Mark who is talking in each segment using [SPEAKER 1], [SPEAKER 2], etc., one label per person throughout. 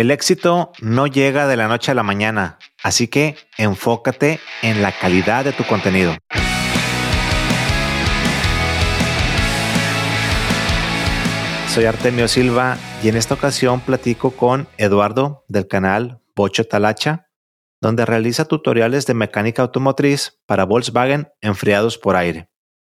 [SPEAKER 1] El éxito no llega de la noche a la mañana, así que enfócate en la calidad de tu contenido. Soy Artemio Silva y en esta ocasión platico con Eduardo del canal Bocho Talacha, donde realiza tutoriales de mecánica automotriz para Volkswagen enfriados por aire.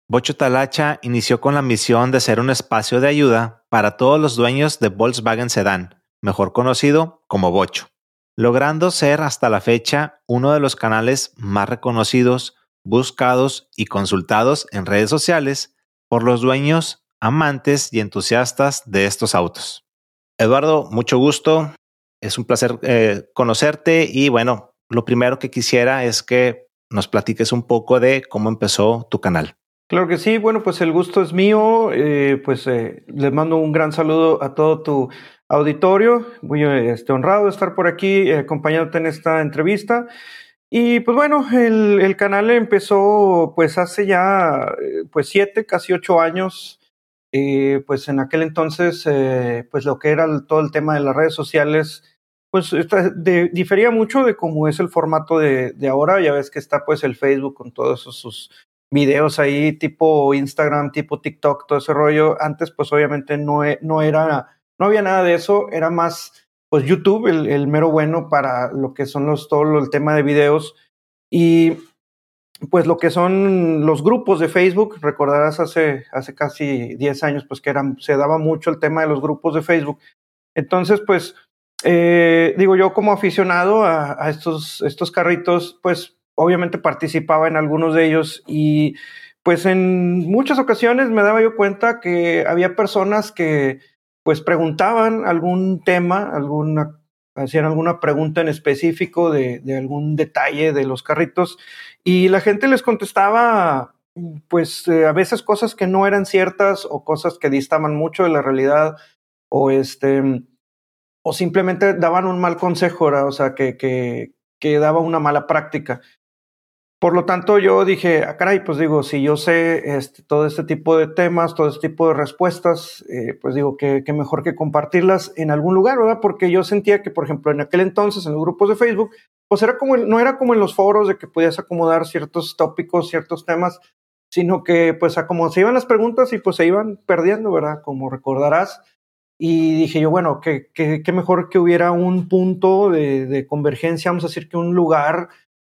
[SPEAKER 1] Bocho Talacha inició con la misión de ser un espacio de ayuda para todos los dueños de Volkswagen Sedan mejor conocido como Bocho, logrando ser hasta la fecha uno de los canales más reconocidos, buscados y consultados en redes sociales por los dueños, amantes y entusiastas de estos autos. Eduardo, mucho gusto. Es un placer eh, conocerte y bueno, lo primero que quisiera es que nos platiques un poco de cómo empezó tu canal.
[SPEAKER 2] Claro que sí, bueno, pues el gusto es mío, eh, pues eh, les mando un gran saludo a todo tu auditorio. Muy este, honrado de estar por aquí eh, acompañándote en esta entrevista. Y pues bueno, el, canal empezó pues hace ya eh, pues siete, casi ocho años. Eh, pues en aquel entonces, pues lo que era todo el tema de las redes sociales, pues difería mucho de cómo es el formato de, de, ahora. Ya ves que está pues el Facebook con todos esos sus videos ahí tipo Instagram, tipo TikTok, todo ese rollo. Antes pues obviamente no, no era no había nada de eso, era más pues YouTube, el, mero bueno para lo que son los, todo el tema de videos. Y pues lo que son los grupos de Facebook, recordarás hace, hace casi 10 años, pues que eran, se daba mucho el tema de los grupos de Facebook. Entonces, pues, eh, digo yo como aficionado a, a, estos, estos carritos, pues obviamente participaba en algunos de ellos y pues en muchas ocasiones me daba yo cuenta que había personas que pues preguntaban algún tema, alguna, hacían alguna pregunta en específico de, algún detalle de los carritos y la gente les contestaba pues eh, a veces cosas que no eran ciertas o cosas que distaban mucho de la realidad o este o simplemente daban un mal consejo, o sea, que, que, que daba una mala práctica. Por lo tanto, yo dije, ah, caray, pues digo, si yo sé este, todo este tipo de temas, todo este tipo de respuestas, eh, pues digo que, mejor que compartirlas en algún lugar, ¿verdad? Porque yo sentía que, por ejemplo, en aquel entonces, en los grupos de Facebook, pues era como, no era como en los foros de que podías acomodar ciertos tópicos, ciertos temas, sino que, pues, a se iban las preguntas y pues se iban perdiendo, ¿verdad? Como recordarás. Y dije yo, bueno, que, que, mejor que hubiera un punto de convergencia, vamos a decir que un lugar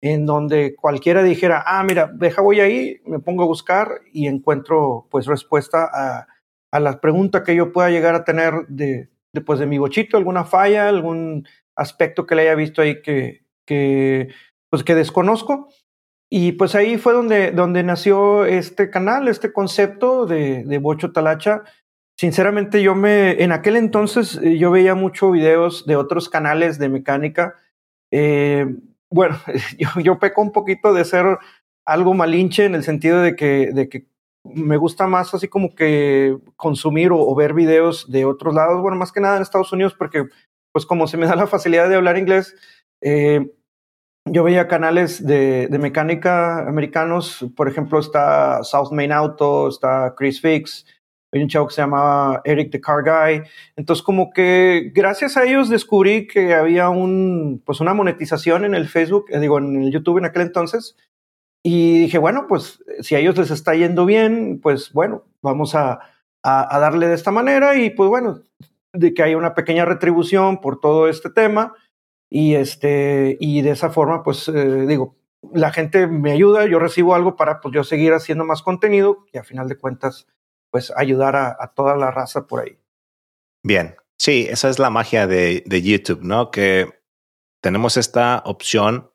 [SPEAKER 2] en donde cualquiera dijera, ah, mira, deja voy ahí, me pongo a buscar y encuentro pues respuesta a, a la pregunta que yo pueda llegar a tener de, de, pues, de mi bochito, alguna falla, algún aspecto que le haya visto ahí que, que, pues, que desconozco. Y pues ahí fue donde, donde nació este canal, este concepto de, de Bocho Talacha. Sinceramente yo me, en aquel entonces eh, yo veía muchos videos de otros canales de mecánica. Eh, bueno, yo, yo peco un poquito de ser algo malinche en el sentido de que, de que me gusta más así como que consumir o, ver videos de otros lados, bueno, más que nada en Estados Unidos, porque pues como se me da la facilidad de hablar inglés, eh, yo veía canales de, de, mecánica americanos, por ejemplo está South Main Auto, está Chris Fix, hay un chavo que se llamaba Eric the Car Guy. Entonces, como que gracias a ellos descubrí que había un, pues una monetización en el Facebook, eh, digo, en el YouTube en aquel entonces. Y dije, bueno, pues si a ellos les está yendo bien, pues bueno, vamos a, a, darle de esta manera y pues bueno, de que haya una pequeña retribución por todo este tema. Y, este, y de esa forma, pues eh, digo, la gente me ayuda, yo recibo algo para pues yo seguir haciendo más contenido y a final de cuentas pues ayudar a, toda la raza por ahí.
[SPEAKER 1] Bien, sí, esa es la magia de, de YouTube, ¿no? Que tenemos esta opción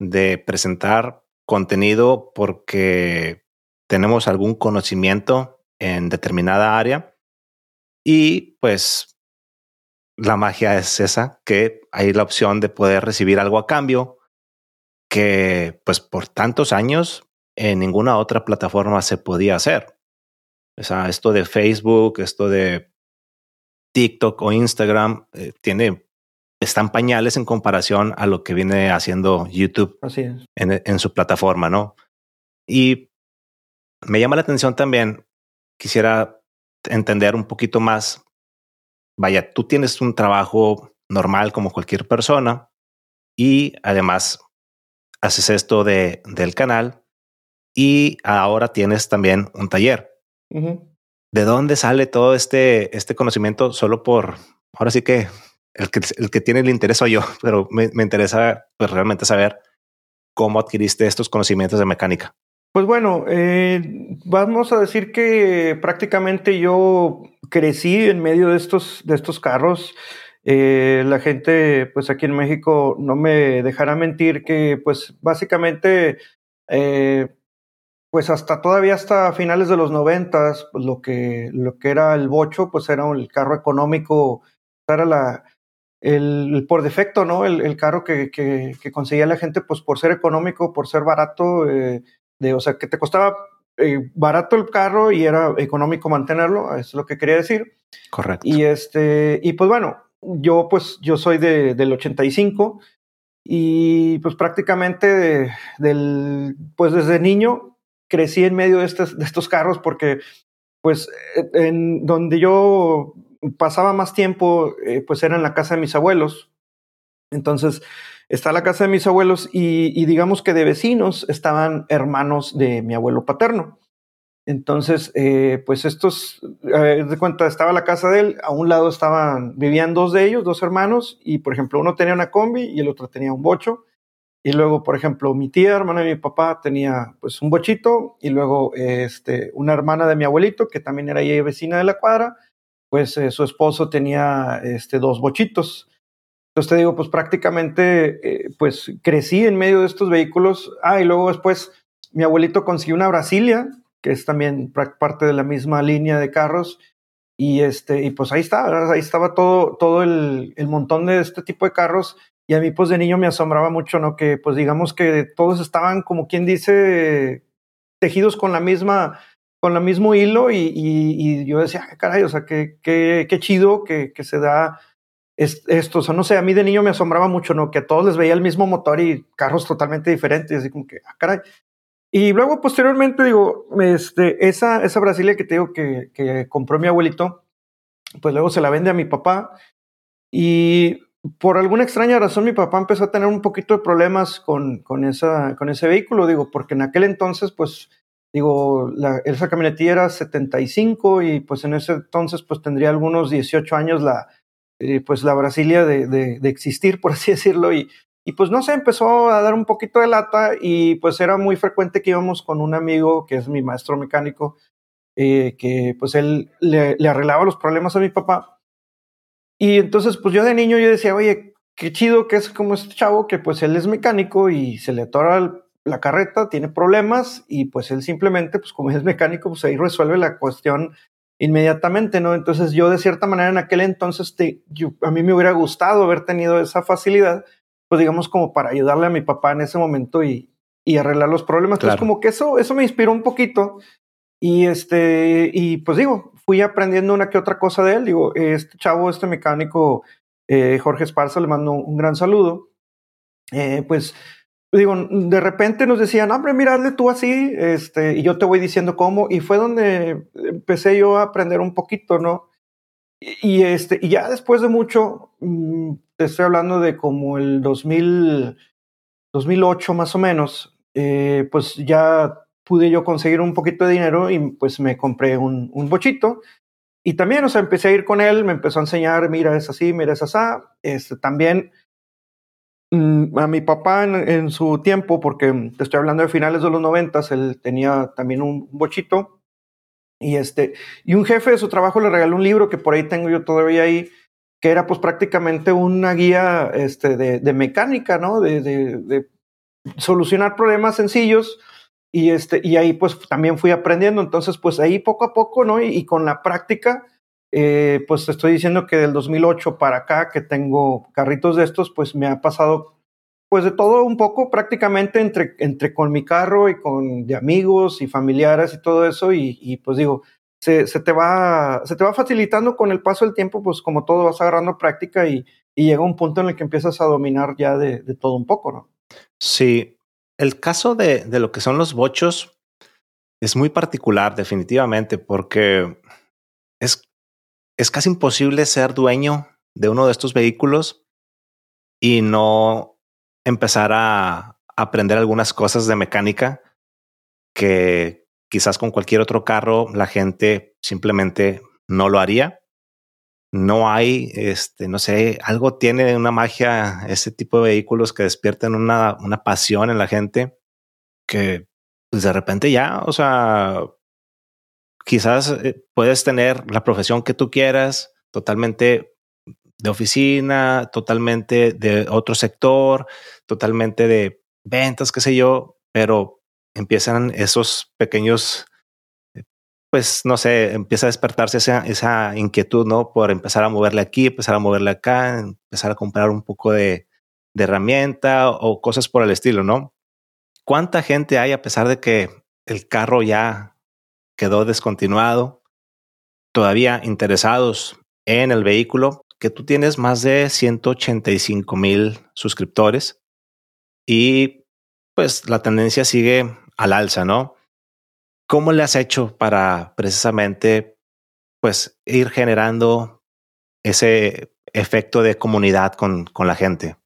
[SPEAKER 1] de presentar contenido porque tenemos algún conocimiento en determinada área y pues la magia es esa, que hay la opción de poder recibir algo a cambio que pues por tantos años en ninguna otra plataforma se podía hacer. O sea, esto de Facebook, esto de TikTok o Instagram, eh, tiene, están pañales en comparación a lo que viene haciendo YouTube En, en su plataforma, ¿no? Y me llama la atención también, quisiera entender un poquito más. Vaya, tú tienes un trabajo normal como cualquier persona y además haces esto de, del canal y ahora tienes también un taller. ¿De dónde sale todo este, este conocimiento? Solo por, ahora sí que el que, el que tiene el interés soy yo, pero me, me interesa pues, realmente saber cómo adquiriste estos conocimientos de mecánica.
[SPEAKER 2] Pues bueno, eh, vamos a decir que prácticamente yo crecí en medio de estos, de estos carros. Eh, la gente, pues aquí en México, no me dejará mentir que, pues básicamente, eh, pues hasta todavía hasta finales de los noventas, pues lo que, lo que era el bocho, pues era el carro económico, era la, el, por defecto, ¿no? El, carro que, que, conseguía la gente, pues por ser económico, por ser barato, de, o sea, que te costaba eh, barato el carro y era económico mantenerlo, es lo que quería decir.
[SPEAKER 1] Correcto.
[SPEAKER 2] Y este, y pues bueno, yo pues yo soy de, del 85 y pues prácticamente del, pues desde niño crecí en medio de estos, de estos carros porque pues en donde yo pasaba más tiempo eh, pues era en la casa de mis abuelos. Entonces, está la casa de mis abuelos y, digamos que de vecinos estaban hermanos de mi abuelo paterno. Entonces, eh, pues estos, de cuenta, estaba la casa de él, a un lado estaban, vivían dos de ellos, dos hermanos, y por ejemplo, uno tenía una combi y el otro tenía un bocho. Y luego, por ejemplo, mi tía, hermana de mi papá, tenía pues un bochito, y luego este, una hermana de mi abuelito, que también era vecina de la cuadra, pues eh, su esposo tenía este, dos bochitos. Entonces te digo, pues prácticamente, eh, pues crecí en medio de estos vehículos. Ah, y luego después mi abuelito consiguió una Brasilia, que es también parte de la misma línea de carros. Y este, y pues ahí está, ahí estaba todo, todo el, el, montón de este tipo de carros. Y a mí, pues de niño me asombraba mucho, ¿no? Que pues digamos que todos estaban, como quien dice, tejidos con la misma, con el mismo hilo. Y, y, yo decía, caray, o sea, qué, qué, qué chido que, que se da esto, o sea, no sé, a mí de niño me asombraba mucho, ¿no? Que a todos les veía el mismo motor y carros totalmente diferentes, así como que, ah, caray. Y luego, posteriormente, digo, este, esa, esa Brasilia que te digo que, que compró mi abuelito, pues luego se la vende a mi papá y por alguna extraña razón mi papá empezó a tener un poquito de problemas con, con, esa, con ese vehículo, digo, porque en aquel entonces, pues, digo, la, esa camionetilla era 75 y pues en ese entonces, pues tendría algunos 18 años la, eh, pues la Brasilia de, de, existir, por así decirlo, y, y pues no sé, empezó a dar un poquito de lata y pues era muy frecuente que íbamos con un amigo que es mi maestro mecánico, eh, que pues él le, le, arreglaba los problemas a mi papá. Y entonces pues yo de niño yo decía, oye, qué chido que es como este chavo que pues él es mecánico y se le atora la carreta, tiene problemas y pues él simplemente pues como es mecánico pues ahí resuelve la cuestión inmediatamente, ¿no? Entonces yo de cierta manera en aquel entonces te, a mí me hubiera gustado haber tenido esa facilidad, pues digamos como para ayudarle a mi papá en ese momento y, y arreglar los problemas. Entonces como que eso, eso me inspiró un poquito y este, y pues digo, fui aprendiendo una que otra cosa de él, digo, este chavo, este mecánico, eh, Jorge Esparza, le mando un gran saludo. Eh, pues digo, de repente nos decían, hombre, mira, tú así, este, y yo te voy diciendo cómo, y fue donde empecé yo a aprender un poquito, ¿no? Y, este, y ya después de mucho, mm, te estoy hablando de como el 2000, 2008 más o menos, eh, pues ya pude yo conseguir un poquito de dinero y pues me compré un, un bochito. Y también, o sea, empecé a ir con él, me empezó a enseñar, mira, es así, mira, es así. Este, también Mm, a mi papá en, su tiempo, porque te estoy hablando de finales de los noventas, él tenía también un bochito y este y un jefe de su trabajo le regaló un libro que por ahí tengo yo todavía ahí que era pues prácticamente una guía este, de, mecánica, ¿no? De, de, solucionar problemas sencillos y este y ahí pues también fui aprendiendo, entonces pues ahí poco a poco, ¿no? y con la práctica eh, pues te estoy diciendo que del 2008 para acá que tengo carritos de estos, pues me ha pasado pues de todo un poco prácticamente entre, entre con mi carro y con de amigos y familiares y todo eso y, pues digo, se, te va, se te va facilitando con el paso del tiempo, pues como todo vas agarrando práctica y, y llega un punto en el que empiezas a dominar ya de, de todo un poco, ¿no?
[SPEAKER 1] Sí, el caso de, de lo que son los bochos es muy particular definitivamente porque es es casi imposible ser dueño de uno de estos vehículos y no empezar a aprender algunas cosas de mecánica que quizás con cualquier otro carro la gente simplemente no lo haría. No hay, este, no sé, algo tiene una magia ese tipo de vehículos que despiertan una, una pasión en la gente que pues de repente ya, o sea, quizás eh, puedes tener la profesión que tú quieras, totalmente de oficina, totalmente de otro sector, totalmente de ventas, qué sé yo, pero empiezan esos pequeños, pues no sé, empieza a despertarse esa, inquietud, ¿no? Por empezar a moverle aquí, empezar a moverle acá, empezar a comprar un poco de, de herramienta o cosas por el estilo, ¿no? ¿Cuánta gente hay a pesar de que el carro ya quedó descontinuado, todavía interesados en el vehículo, que tú tienes más de 185 mil suscriptores y pues la tendencia sigue al alza, ¿no? ¿Cómo le has hecho para precisamente pues ir generando ese efecto de comunidad con, con la gente?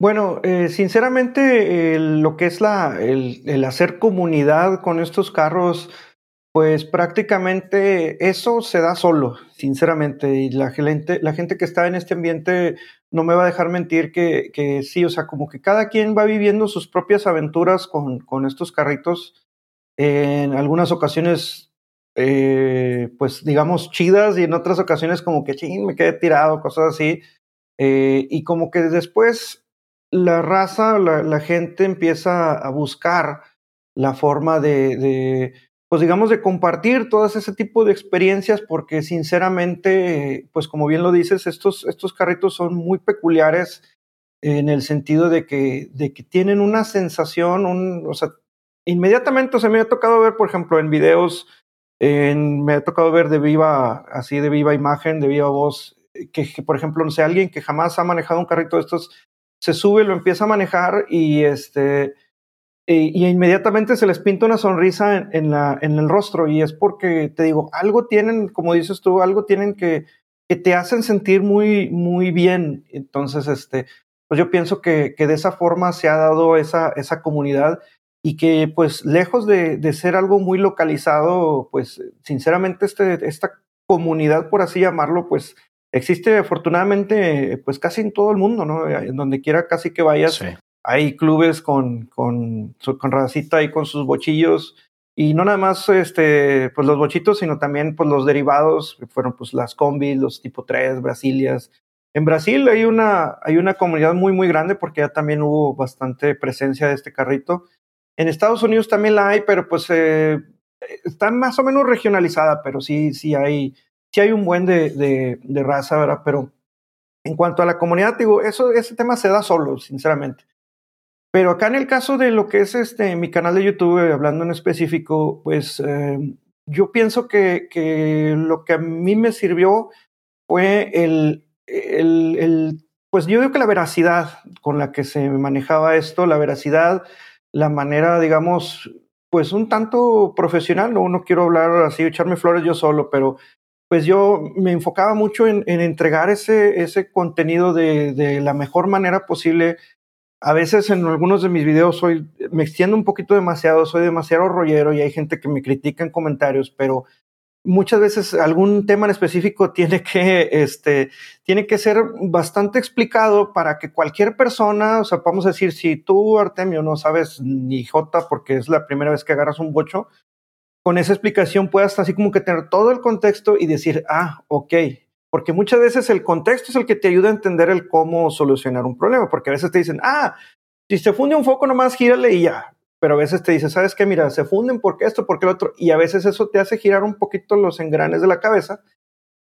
[SPEAKER 2] Bueno, eh, sinceramente, lo que es la, el, el, hacer comunidad con estos carros pues prácticamente eso se da solo, sinceramente, y la gente, la gente que está en este ambiente no me va a dejar mentir que, que sí, o sea, como que cada quien va viviendo sus propias aventuras con, con estos carritos, en algunas ocasiones, eh, pues digamos, chidas, y en otras ocasiones como que, ching, me quedé tirado, cosas así, eh, y como que después la raza, la, la gente empieza a buscar la forma de, de pues digamos, de compartir todas ese tipo de experiencias, porque sinceramente, pues como bien lo dices, estos, estos carritos son muy peculiares en el sentido de que, de que tienen una sensación, un, o sea, inmediatamente, o sea, me ha tocado ver, por ejemplo, en videos, en, me ha tocado ver de viva, así de viva imagen, de viva voz, que, por ejemplo, no sé, alguien que jamás ha manejado un carrito de estos, se sube, lo empieza a manejar y este y inmediatamente se les pinta una sonrisa en, la, en el rostro y es porque, te digo, algo tienen, como dices tú, algo tienen que, que te hacen sentir muy, muy bien. Entonces, este, pues yo pienso que, que de esa forma se ha dado esa, esa comunidad y que pues lejos de, de, ser algo muy localizado, pues sinceramente este, esta comunidad, por así llamarlo, pues existe afortunadamente pues casi en todo el mundo, ¿no? En donde quiera casi que vayas, sí hay clubes con, con, con racita y con sus bochillos. Y no nada más este, pues los bochitos, sino también pues los derivados, que fueron pues las combis, los tipo 3, Brasilias. En Brasil hay una, hay una comunidad muy, muy grande porque ya también hubo bastante presencia de este carrito. En Estados Unidos también la hay, pero pues eh, está más o menos regionalizada, pero sí, sí hay, sí hay un buen de, de, de raza, ¿verdad? Pero en cuanto a la comunidad, digo, eso, ese tema se da solo, sinceramente. Pero acá en el caso de lo que es este mi canal de YouTube, hablando en específico, pues eh, yo pienso que, que, lo que a mí me sirvió fue el, el, el, pues yo digo que la veracidad con la que se manejaba esto, la veracidad, la manera, digamos, pues un tanto profesional, no, no quiero hablar así, echarme flores yo solo, pero pues yo me enfocaba mucho en, en entregar ese, ese contenido de, de, la mejor manera posible, a veces en algunos de mis videos soy, me extiendo un poquito demasiado, soy demasiado rollero y hay gente que me critica en comentarios, pero muchas veces algún tema en específico tiene que, este, tiene que ser bastante explicado para que cualquier persona, o sea, vamos a decir, si tú, Artemio, no sabes ni J porque es la primera vez que agarras un bocho, con esa explicación puedas así como que tener todo el contexto y decir, ah, ok, porque muchas veces el contexto es el que te ayuda a entender el cómo solucionar un problema, porque a veces te dicen, ah, si se funde un foco nomás gírale y ya, pero a veces te dicen, ¿sabes qué? Mira, se funden porque esto, porque el otro, y a veces eso te hace girar un poquito los engranes de la cabeza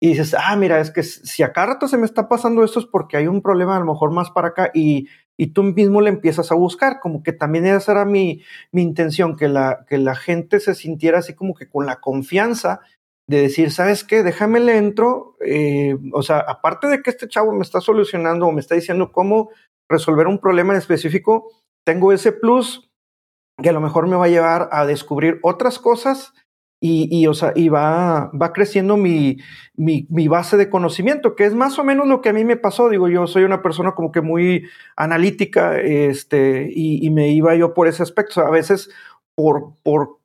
[SPEAKER 2] y dices, ah, mira, es que si a cada rato se me está pasando esto es porque hay un problema a lo mejor más para acá y, y tú mismo le empiezas a buscar, como que también esa era mi, mi intención, que la, que la gente se sintiera así como que con la confianza de decir, ¿sabes qué? Déjame le entro. Eh, o sea, aparte de que este chavo me está solucionando o me está diciendo cómo resolver un problema en específico, tengo ese plus que a lo mejor me va a llevar a descubrir otras cosas y, o sea, y va, va creciendo mi, mi, base de conocimiento, que es más o menos lo que a mí me pasó. Digo, yo soy una persona como que muy analítica, este, y, y me iba yo por ese aspecto. a veces por, por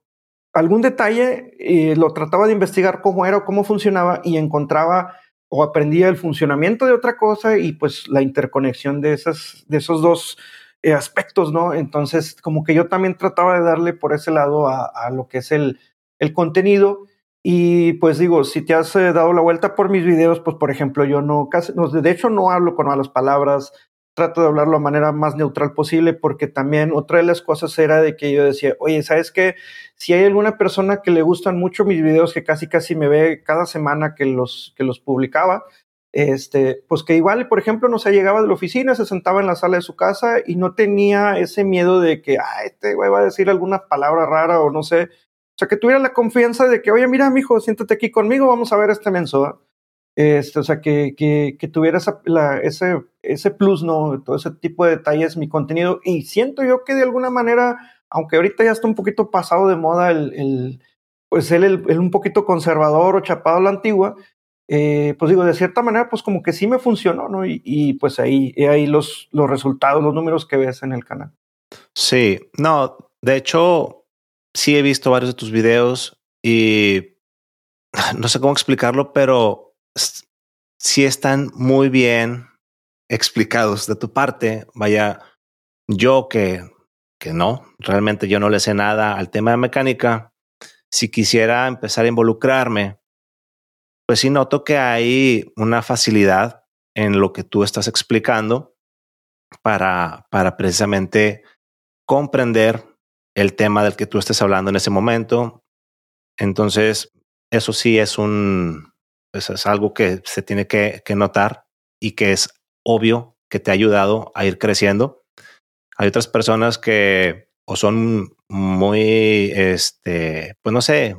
[SPEAKER 2] algún detalle eh, lo trataba de investigar cómo era o cómo funcionaba y encontraba o aprendía el funcionamiento de otra cosa y pues la interconexión de, esas, de esos dos aspectos, ¿no? Entonces, como que yo también trataba de darle por ese lado a, a lo que es el, el contenido. Y pues digo, si te has eh, dado la vuelta por mis videos, pues por ejemplo, yo no, casi, no, de hecho no hablo con malas palabras, trato de hablarlo de manera más neutral posible, porque también otra de las cosas era de que yo decía, oye, ¿sabes qué? Si hay alguna persona que le gustan mucho mis videos, que casi casi me ve cada semana que los, que los publicaba, este, pues que igual, por ejemplo, no se llegaba de la oficina, se sentaba en la sala de su casa y no tenía ese miedo de que, ah, este güey va a decir alguna palabra rara o no sé, o sea, que tuviera la confianza de que, oye, mira, mijo, siéntate aquí conmigo, vamos a ver este menso. Este, o sea, que, que, que tuviera esa, ese, ese plus, ¿no? Todo ese tipo de detalles, mi contenido. Y siento yo que de alguna manera, aunque ahorita ya está un poquito pasado de moda el, el pues él, el, un poquito conservador o chapado a la antigua, eh, pues digo, de cierta manera, pues como que sí me funcionó, ¿no? Y, pues ahí, ahí los, los resultados, los números que ves en el canal.
[SPEAKER 1] Sí, no, de hecho, sí he visto varios de tus videos y no sé cómo explicarlo, pero sí están muy bien explicados de tu parte. Vaya, yo que, que no, realmente yo no le sé nada al tema de mecánica. Si quisiera empezar a involucrarme, pues sí noto que hay una facilidad en lo que tú estás explicando para, para precisamente comprender el tema del que tú estés hablando en ese momento. Entonces, eso sí es un, pues, es algo que se tiene que, notar y que es obvio que te ha ayudado a ir creciendo. Hay otras personas que o son muy, este, pues no sé,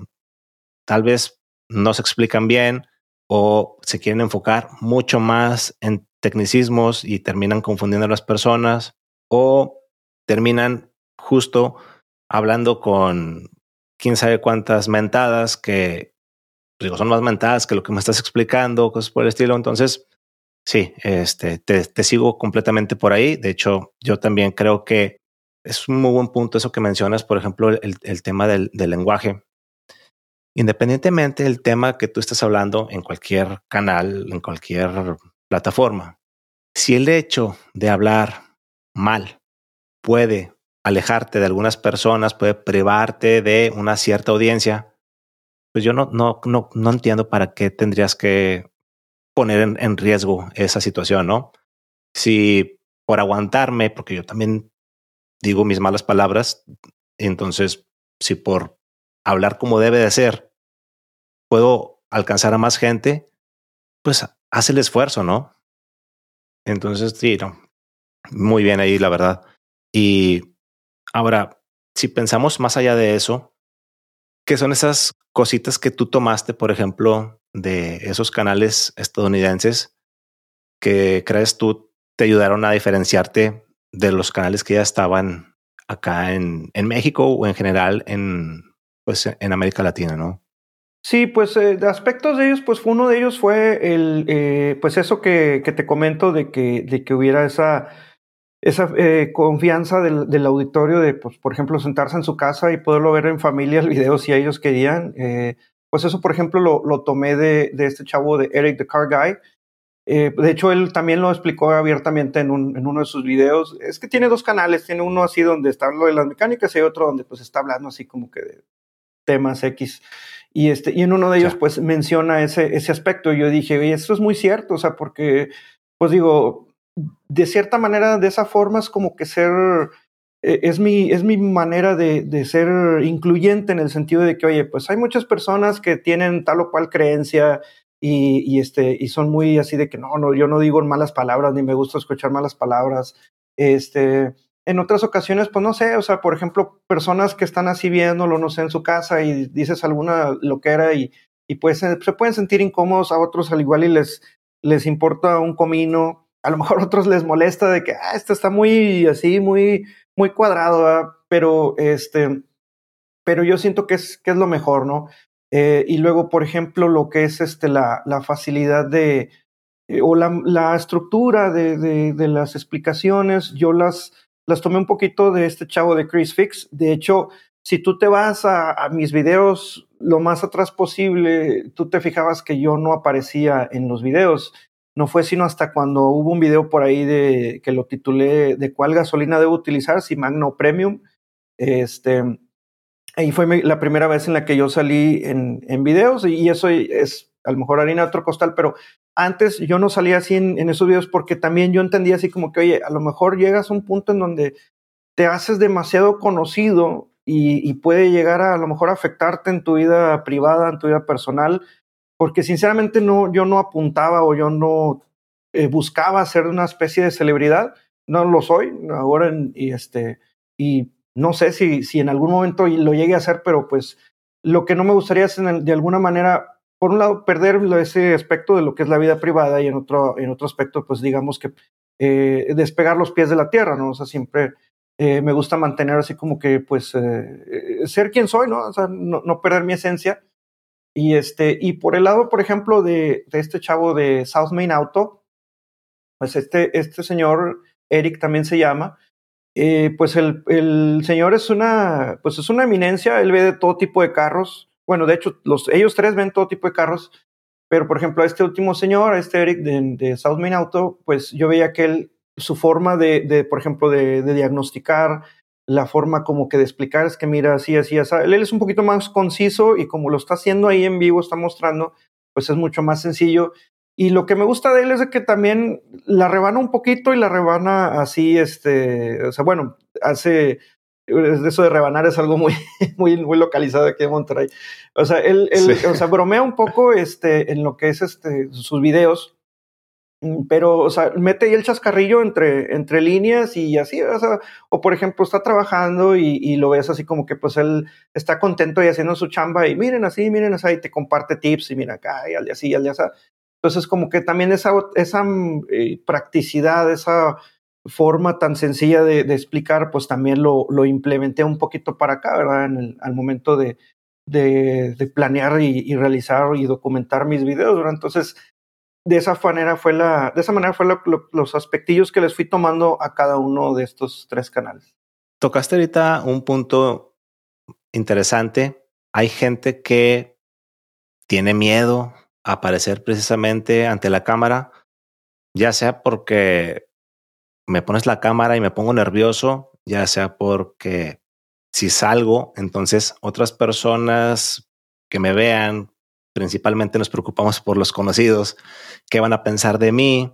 [SPEAKER 1] tal vez no se explican bien o se quieren enfocar mucho más en tecnicismos y terminan confundiendo a las personas o terminan justo hablando con quién sabe cuántas mentadas que digo, son más mentadas que lo que me estás explicando, cosas por el estilo. Entonces, sí, este, te, te sigo completamente por ahí. De hecho, yo también creo que es un muy buen punto eso que mencionas, por ejemplo, el, el tema del, del, lenguaje. Independientemente del tema que tú estés hablando en cualquier canal, en cualquier plataforma, si el hecho de hablar mal puede alejarte de algunas personas, puede privarte de una cierta audiencia, pues yo no, no, no, no entiendo para qué tendrías que poner en, en, riesgo esa situación, ¿no? Si por aguantarme, porque yo también digo mis malas palabras, entonces si por hablar como debe de ser puedo alcanzar a más gente, pues haz el esfuerzo, ¿no? Entonces, sí, no. Muy bien ahí, la verdad. Y Ahora, si pensamos más allá de eso, ¿qué son esas cositas que tú tomaste, por ejemplo, de esos canales estadounidenses que crees tú te ayudaron a diferenciarte de los canales que ya estaban acá en, en México o en general en, pues, en América Latina, ¿no?
[SPEAKER 2] Sí, pues eh, de aspectos de ellos, pues uno de ellos fue el, eh, pues eso que, que, te comento de que, de que hubiera esa esa eh, confianza del, del, auditorio de, pues, por ejemplo, sentarse en su casa y poderlo ver en familia el video si ellos querían. Pues eso, por ejemplo, lo, lo tomé de, de, este chavo de Eric the Car Guy. De hecho, él también lo explicó abiertamente en, un, en, uno de sus videos. Es que tiene dos canales, tiene uno así donde está lo de las mecánicas y otro donde pues está hablando así como que de temas X. Y, este, y en uno de ellos pues menciona ese, ese aspecto. Y yo dije, oye, esto es muy cierto, o sea, porque, pues digo, de cierta manera, de esa forma es como que ser, eh, es, mi, es mi manera de, de, ser incluyente en el sentido de que, oye, pues hay muchas personas que tienen tal o cual creencia y, y, este, y son muy así de que no, no, yo no digo malas palabras ni me gusta escuchar malas palabras. Este, en otras ocasiones, pues no sé, o sea, por ejemplo, personas que están así viéndolo, no sé, en su casa y dices alguna loquera y, y pues se pueden sentir incómodos a otros al igual y les, les importa un comino a lo mejor a otros les molesta de que, ah, esto está muy así, muy, muy cuadrado, pero este, pero yo siento que es, que es lo mejor, ¿no? Eh, y luego, por ejemplo, lo que es este, la, la facilidad de, eh, o la, la estructura de, de, las explicaciones, yo las, las tomé un poquito de este chavo de Chris Fix. De hecho, si tú te vas a, mis videos lo más atrás posible, tú te fijabas que yo no aparecía en los videos. No fue sino hasta cuando hubo un video por ahí de que lo titulé de cuál gasolina debo utilizar, si Magno Premium. Este, ahí fue la primera vez en la que yo salí en, en videos y eso es a lo mejor harina de otro costal, pero antes yo no salía así en, esos videos porque también yo entendía así como que, oye, a lo mejor llegas a un punto en donde te haces demasiado conocido y, puede llegar a, a lo mejor afectarte en tu vida privada, en tu vida personal, porque sinceramente no, yo no apuntaba o yo no eh, buscaba ser una especie de celebridad, no lo soy ahora y este y no sé si, si en algún momento lo llegue a hacer, pero pues lo que no me gustaría es en, de alguna manera, por un lado, perder ese aspecto de lo que es la vida privada y en otro, en otro aspecto, pues digamos que eh, despegar los pies de la tierra, ¿no? O sea, siempre eh, me gusta mantener así como que, pues, eh, ser quien soy, ¿no? O sea, no, no, perder mi esencia. Y, este, y por el lado, por ejemplo, de, este chavo de South Main Auto, pues este, este señor, Eric también se llama, pues el, el, señor es una, pues es una eminencia, él ve de todo tipo de carros. Bueno, de hecho, los, ellos tres ven todo tipo de carros, pero por ejemplo, este último señor, este Eric de, de South Main Auto, pues yo veía que él, su forma de, por ejemplo, de, de, diagnosticar, la forma como que de explicar es que mira, así, así, así. Él es un poquito más conciso y como lo está haciendo ahí en vivo, está mostrando, pues es mucho más sencillo. Y lo que me gusta de él es que también la rebana un poquito y la rebana así, este, o sea, bueno, hace, eso de rebanar es algo muy, muy, muy localizado aquí en Monterrey. O sea, él, él sí. o sea, bromea un poco, este, en lo que es, este, sus videos, pero, o sea, mete ahí el chascarrillo entre, entre líneas y así, o sea, o por ejemplo, está trabajando y, y, lo ves así como que pues él está contento y haciendo su chamba y miren así, miren así, y te comparte tips y mira acá y al día así, al día así. Entonces, como que también esa, esa eh, practicidad, esa forma tan sencilla de, explicar, pues también lo, implementé un poquito para acá, ¿verdad? En el, al momento de, planear y, realizar y documentar mis videos, ¿verdad? Entonces, de esa manera fue la, de esa manera fue lo, lo, los aspectillos que les fui tomando a cada uno de estos tres canales.
[SPEAKER 1] Tocaste ahorita un punto interesante. Hay gente que tiene miedo aparecer precisamente ante la cámara, ya sea porque me pones la cámara y me pongo nervioso, ya sea porque si salgo, entonces otras personas que me vean, principalmente nos preocupamos por los conocidos, qué van a pensar de mí,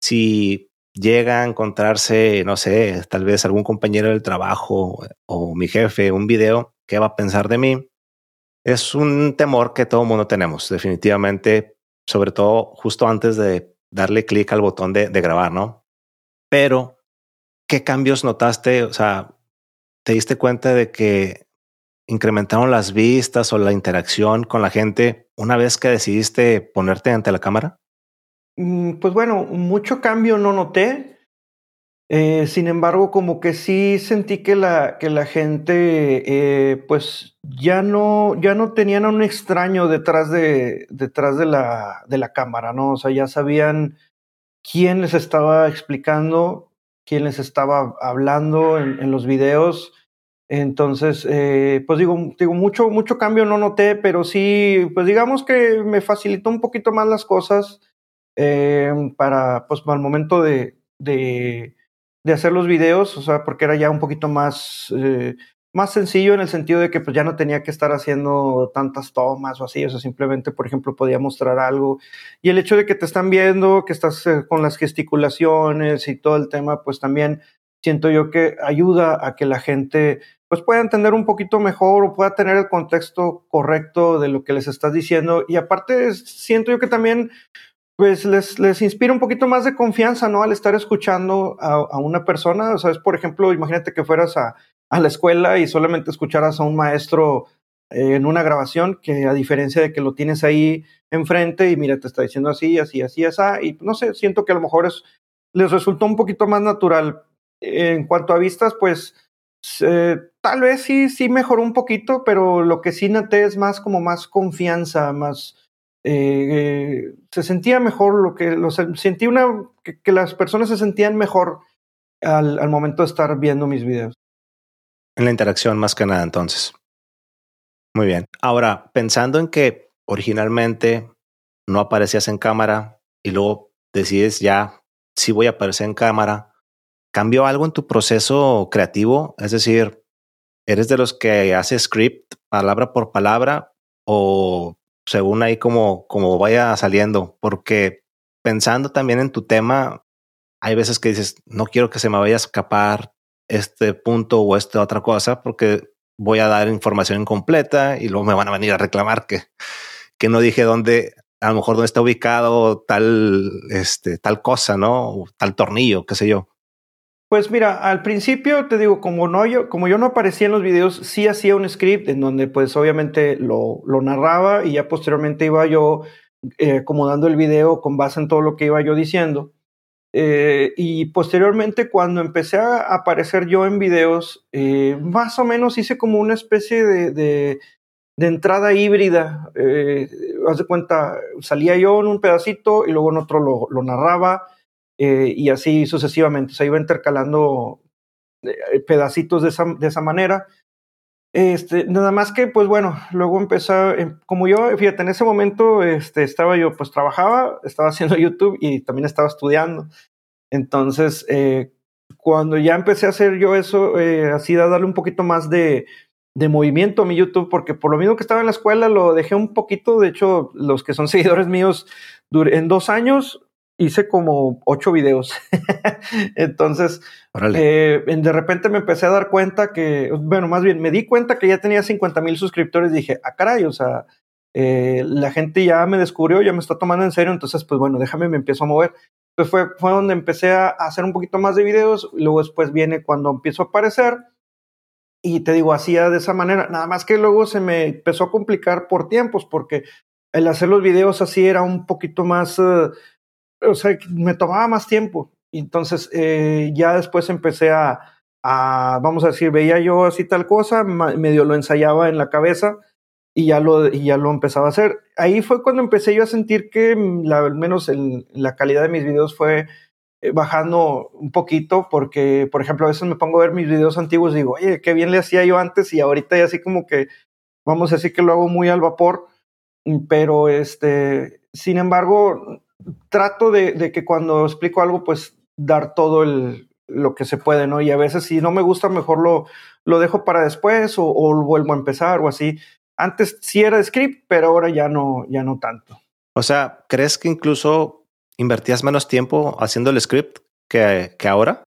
[SPEAKER 1] si llega a encontrarse, no sé, tal vez algún compañero del trabajo o mi jefe, un video, ¿qué va a pensar de mí? es un temor que todo mundo tenemos, definitivamente, sobre todo justo antes de darle clic al botón de, de, grabar, ¿no? Pero, ¿qué cambios notaste? O sea, ¿te diste cuenta de que incrementaron las vistas o la interacción con la gente una vez que decidiste ponerte ante la cámara?
[SPEAKER 2] Mm, pues bueno, mucho cambio no noté. Eh, sin embargo, como que sí sentí que la, que la gente, eh, pues ya no, ya no tenían a un extraño detrás de, detrás de la, de la cámara, ¿no? O sea, ya sabían quién les estaba explicando, quién les estaba hablando en, los videos. Entonces, eh, pues digo, digo, mucho, mucho cambio no noté, pero sí, pues digamos que me facilitó un poquito más las cosas eh, para, pues, el momento de, de de hacer los videos, o sea, porque era ya un poquito más, eh, más sencillo en el sentido de que pues ya no tenía que estar haciendo tantas tomas o así, o sea, simplemente, por ejemplo, podía mostrar algo. Y el hecho de que te están viendo, que estás eh, con las gesticulaciones y todo el tema, pues también siento yo que ayuda a que la gente pues pueda entender un poquito mejor o pueda tener el contexto correcto de lo que les estás diciendo. Y aparte, siento yo que también pues les, les inspira un poquito más de confianza, ¿no? Al estar escuchando a, a una persona. O por ejemplo, imagínate que fueras a, a la escuela y solamente escucharas a un maestro eh, en una grabación, que a diferencia de que lo tienes ahí enfrente y mira, te está diciendo así, así, así, así, y no sé, siento que a lo mejor es, les resultó un poquito más natural. En cuanto a vistas, pues tal vez sí, sí mejoró un poquito, pero lo que sí noté es más como más confianza, más... Eh, se sentía mejor lo que... Lo, sentí una... Que, las personas se sentían mejor al, al momento de estar viendo mis videos.
[SPEAKER 1] En la interacción más que nada, entonces. Muy bien. Ahora, pensando en que originalmente no aparecías en cámara y luego decides ya si voy a aparecer en cámara, ¿cambió algo en tu proceso creativo? Es decir, ¿eres de los que hace script palabra por palabra o según ahí como, como vaya saliendo? Porque pensando también en tu tema, hay veces que dices, no quiero que se me vaya a escapar este punto o esta otra cosa porque voy a dar información incompleta y luego me van a venir a reclamar que, que no dije dónde, a lo mejor dónde está ubicado tal, este, tal cosa, ¿no? tal tornillo, qué sé yo.
[SPEAKER 2] Pues mira, al principio te digo, como no yo, como yo no aparecía en los videos, sí hacía un script en donde pues obviamente lo, lo narraba y ya posteriormente iba yo eh, acomodando el video con base en todo lo que iba yo diciendo. Eh, y posteriormente, cuando empecé a aparecer yo en videos, eh, más o menos hice como una especie de, de, entrada híbrida. Eh, haz de cuenta, salía yo en un pedacito y luego en otro lo, lo narraba y así sucesivamente. Se iba intercalando pedacitos de esa, de esa manera. Este, nada más que, pues bueno, luego empecé, como yo, fíjate, en ese momento este, estaba yo, pues trabajaba, estaba haciendo YouTube y también estaba estudiando. Entonces, eh, cuando ya empecé a hacer yo eso, eh, así de darle un poquito más de, de movimiento a mi YouTube, porque por lo mismo que estaba en la escuela, lo dejé un poquito. De hecho, los que son seguidores míos, en dos años hice como ocho videos. Entonces, eh, de repente me empecé a dar cuenta que, bueno, más bien me di cuenta que ya tenía 50 mil suscriptores. Dije, ah, caray, o sea, eh, la gente ya me descubrió, ya me está tomando en serio. Entonces, pues bueno, déjame, me empiezo a mover. Entonces fue, fue donde empecé a hacer un poquito más de videos. Luego después viene cuando empiezo a aparecer. Y te digo, hacía de esa manera. Nada más que luego se me empezó a complicar por tiempos, porque el hacer los videos así era un poquito más... Uh, o sea, me tomaba más tiempo. Entonces, eh, ya después empecé a, a, vamos a decir, veía yo así tal cosa, medio lo ensayaba en la cabeza y ya lo, y ya lo empezaba a hacer. Ahí fue cuando empecé yo a sentir que mm, la, al menos el, la calidad de mis videos fue eh, bajando un poquito, porque, por ejemplo, a veces me pongo a ver mis videos antiguos y digo, oye, qué bien le hacía yo antes y ahorita ya así como que, vamos a decir que lo hago muy al vapor, mm, pero este, sin embargo, trato de, que cuando explico algo, pues dar todo el, lo que se puede, ¿no? Y a veces si no me gusta, mejor lo, lo dejo para después o, o, vuelvo a empezar o así. Antes sí era script, pero ahora ya no, ya no tanto.
[SPEAKER 1] O sea, ¿crees que incluso invertías menos tiempo haciendo el script que, que ahora?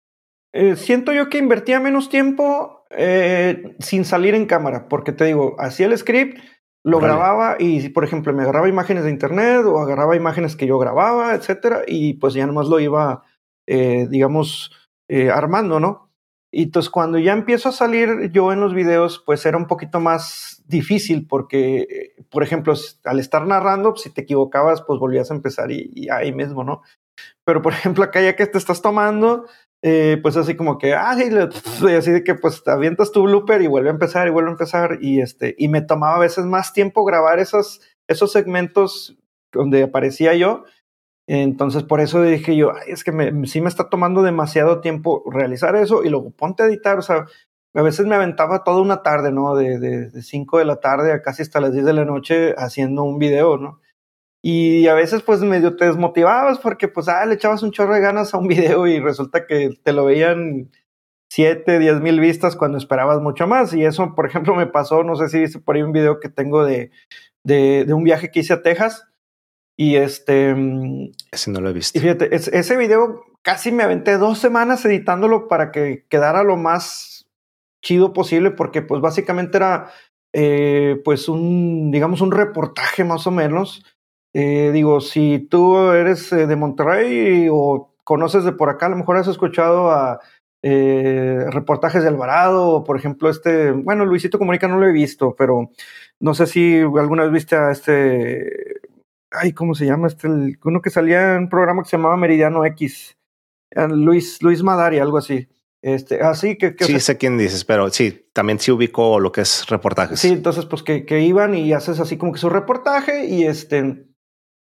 [SPEAKER 2] Eh, siento yo que invertía menos tiempo eh, sin salir en cámara, porque te digo, hacía el script, lo grababa y, por ejemplo, me agarraba imágenes de internet o agarraba imágenes que yo grababa, etcétera, y pues ya nomás lo iba, eh, digamos, eh, armando, ¿no? Y entonces cuando ya empiezo a salir yo en los videos, pues era un poquito más difícil porque, por ejemplo, al estar narrando, si te equivocabas, pues volvías a empezar y, y ahí mismo, ¿no? Pero, por ejemplo, acá ya que te estás tomando, eh, pues así como que, ah, así de que pues te avientas tu blooper y vuelve a empezar y vuelve a empezar y este, y me tomaba a veces más tiempo grabar esos, esos segmentos donde aparecía yo. Entonces por eso dije yo, Ay, es que me, sí me está tomando demasiado tiempo realizar eso y luego ponte a editar, o sea, a veces me aventaba toda una tarde, ¿no? De, de, de 5 de la tarde a casi hasta las 10 de la noche haciendo un video, ¿no? Y a veces pues medio te desmotivabas porque pues ah, le echabas un chorro de ganas a un video y resulta que te lo veían 7, 10 mil vistas cuando esperabas mucho más. Y eso, por ejemplo, me pasó, no sé si viste por ahí un video que tengo de, de, de un viaje que hice a Texas. Y este...
[SPEAKER 1] Mm, ese no lo he visto.
[SPEAKER 2] Y fíjate, ese video casi me aventé dos semanas editándolo para que quedara lo más chido posible porque pues básicamente era eh, pues un, digamos, un reportaje más o menos eh, digo, si tú eres eh, de Monterrey o conoces de por acá, a lo mejor has escuchado a eh, reportajes de Alvarado, o por ejemplo, este, bueno, Luisito Comunica no lo he visto, pero no sé si alguna vez viste a este, ay, ¿cómo se llama? Este, uno que salía en un programa que se llamaba Meridiano X, Luis, Luis Madari, algo así. Este, así que,
[SPEAKER 1] sí, sé quién dices, pero sí, también sí ubico lo que es reportajes.
[SPEAKER 2] Sí, entonces, pues que, que iban y haces así como que su reportaje y este,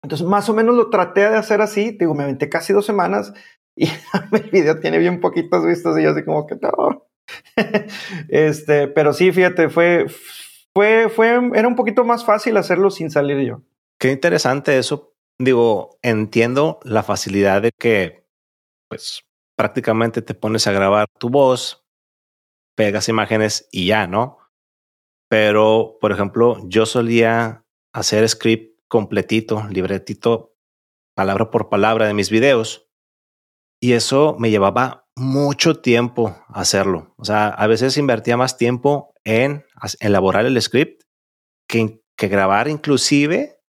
[SPEAKER 2] entonces más o menos lo traté de hacer así, digo, me aventé casi dos semanas y el video tiene bien poquitos vistos y yo así como que no. este, pero sí, fíjate, fue, fue, fue, era un poquito más fácil hacerlo sin salir yo.
[SPEAKER 1] Qué interesante eso. Digo, entiendo la facilidad de que, pues, prácticamente te pones a grabar tu voz, pegas imágenes y ya, ¿no? Pero, por ejemplo, yo solía hacer script completito, libretito, palabra por palabra de mis videos. Y eso me llevaba mucho tiempo hacerlo. O sea, a veces invertía más tiempo en elaborar el script que, que grabar inclusive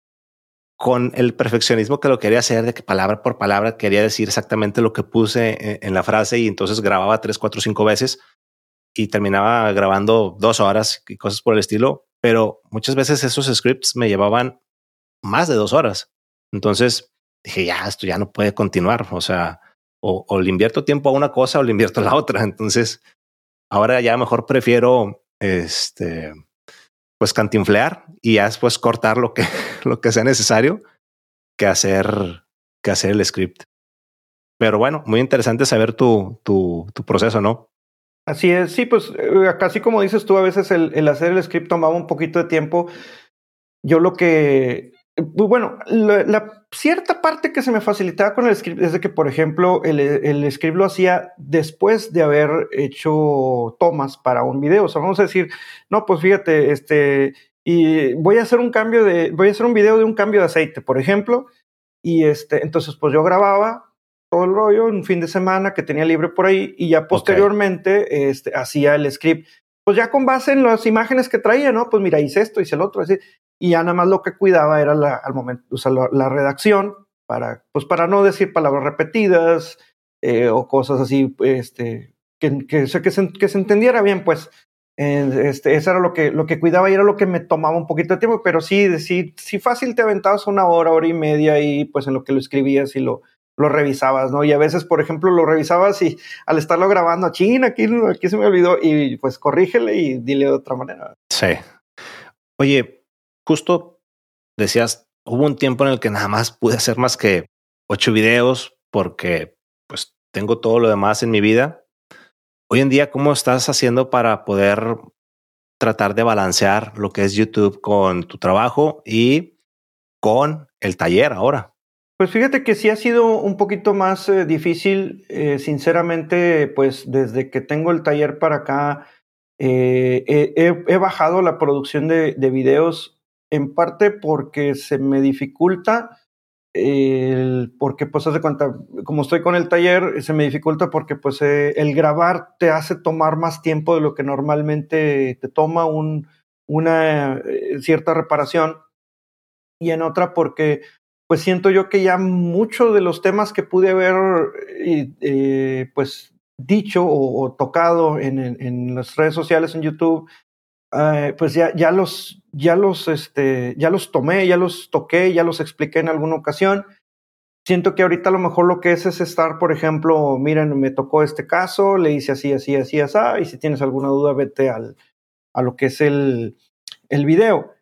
[SPEAKER 1] con el perfeccionismo que lo quería hacer, de que palabra por palabra quería decir exactamente lo que puse en, la frase y entonces grababa tres, cuatro, cinco veces y terminaba grabando dos horas y cosas por el estilo. Pero muchas veces esos scripts me llevaban más de dos horas. Entonces dije, ya, esto ya no puede continuar. O sea, o, o le invierto tiempo a una cosa o le invierto a la otra. Entonces, ahora ya mejor prefiero este pues cantinflear y ya después cortar lo que, lo que sea necesario que hacer, que hacer el script. Pero bueno, muy interesante saber tu, tu, tu proceso, ¿no?
[SPEAKER 2] Así es, sí, pues eh, casi como dices tú, a veces el, el, hacer el script tomaba un poquito de tiempo. Yo lo que bueno, la, cierta parte que se me facilitaba con el script es de que, por ejemplo, el, el, script lo hacía después de haber hecho tomas para un video. O sea, vamos a decir, no, pues fíjate, este, y voy a hacer un cambio de, voy a hacer un video de un cambio de aceite, por ejemplo, y este, entonces, pues yo grababa todo el rollo en un fin de semana que tenía libre por ahí y ya posteriormente este, hacía el script pues ya con base en las imágenes que traía, ¿no? Pues mira, hice esto, hice el otro, así y ya nada más lo que cuidaba era la, al momento, o sea, la, redacción para, pues para no decir palabras repetidas eh, o cosas así, este, que, que, que, se, que se entendiera bien, pues. Este, eso era lo que, lo que cuidaba y era lo que me tomaba un poquito de tiempo, pero sí, sí, sí fácil te aventabas una hora, hora y media y pues en lo que lo escribías y lo, lo revisabas, ¿no? Y a veces, por ejemplo, lo revisabas y al estarlo grabando, china, aquí, aquí se me olvidó y pues corrígele y dile de otra manera.
[SPEAKER 1] Sí. Oye, justo decías, hubo un tiempo en el que nada más pude hacer más que ocho videos porque pues tengo todo lo demás en mi vida. Hoy en día, ¿cómo estás haciendo para poder tratar de balancear lo que es YouTube con tu trabajo y con el taller ahora?
[SPEAKER 2] Pues fíjate que sí ha sido un poquito más eh, difícil, eh, sinceramente, pues desde que tengo el taller para acá, eh, he, bajado la producción de, de videos en parte porque se me dificulta, el, porque pues hace cuenta, como estoy con el taller, se me dificulta porque pues eh, el grabar te hace tomar más tiempo de lo que normalmente te toma un, una eh, cierta reparación. Y en otra porque pues siento yo que ya muchos de los temas que pude haber eh, pues dicho o, tocado en, en, las redes sociales, en YouTube, eh, pues ya, ya los, ya los, este, ya los tomé, ya los toqué, ya los expliqué en alguna ocasión. Siento que ahorita a lo mejor lo que es es estar, por ejemplo, miren, me tocó este caso, le hice así, así, así, así, y si tienes alguna duda, vete al, a lo que es el, el video.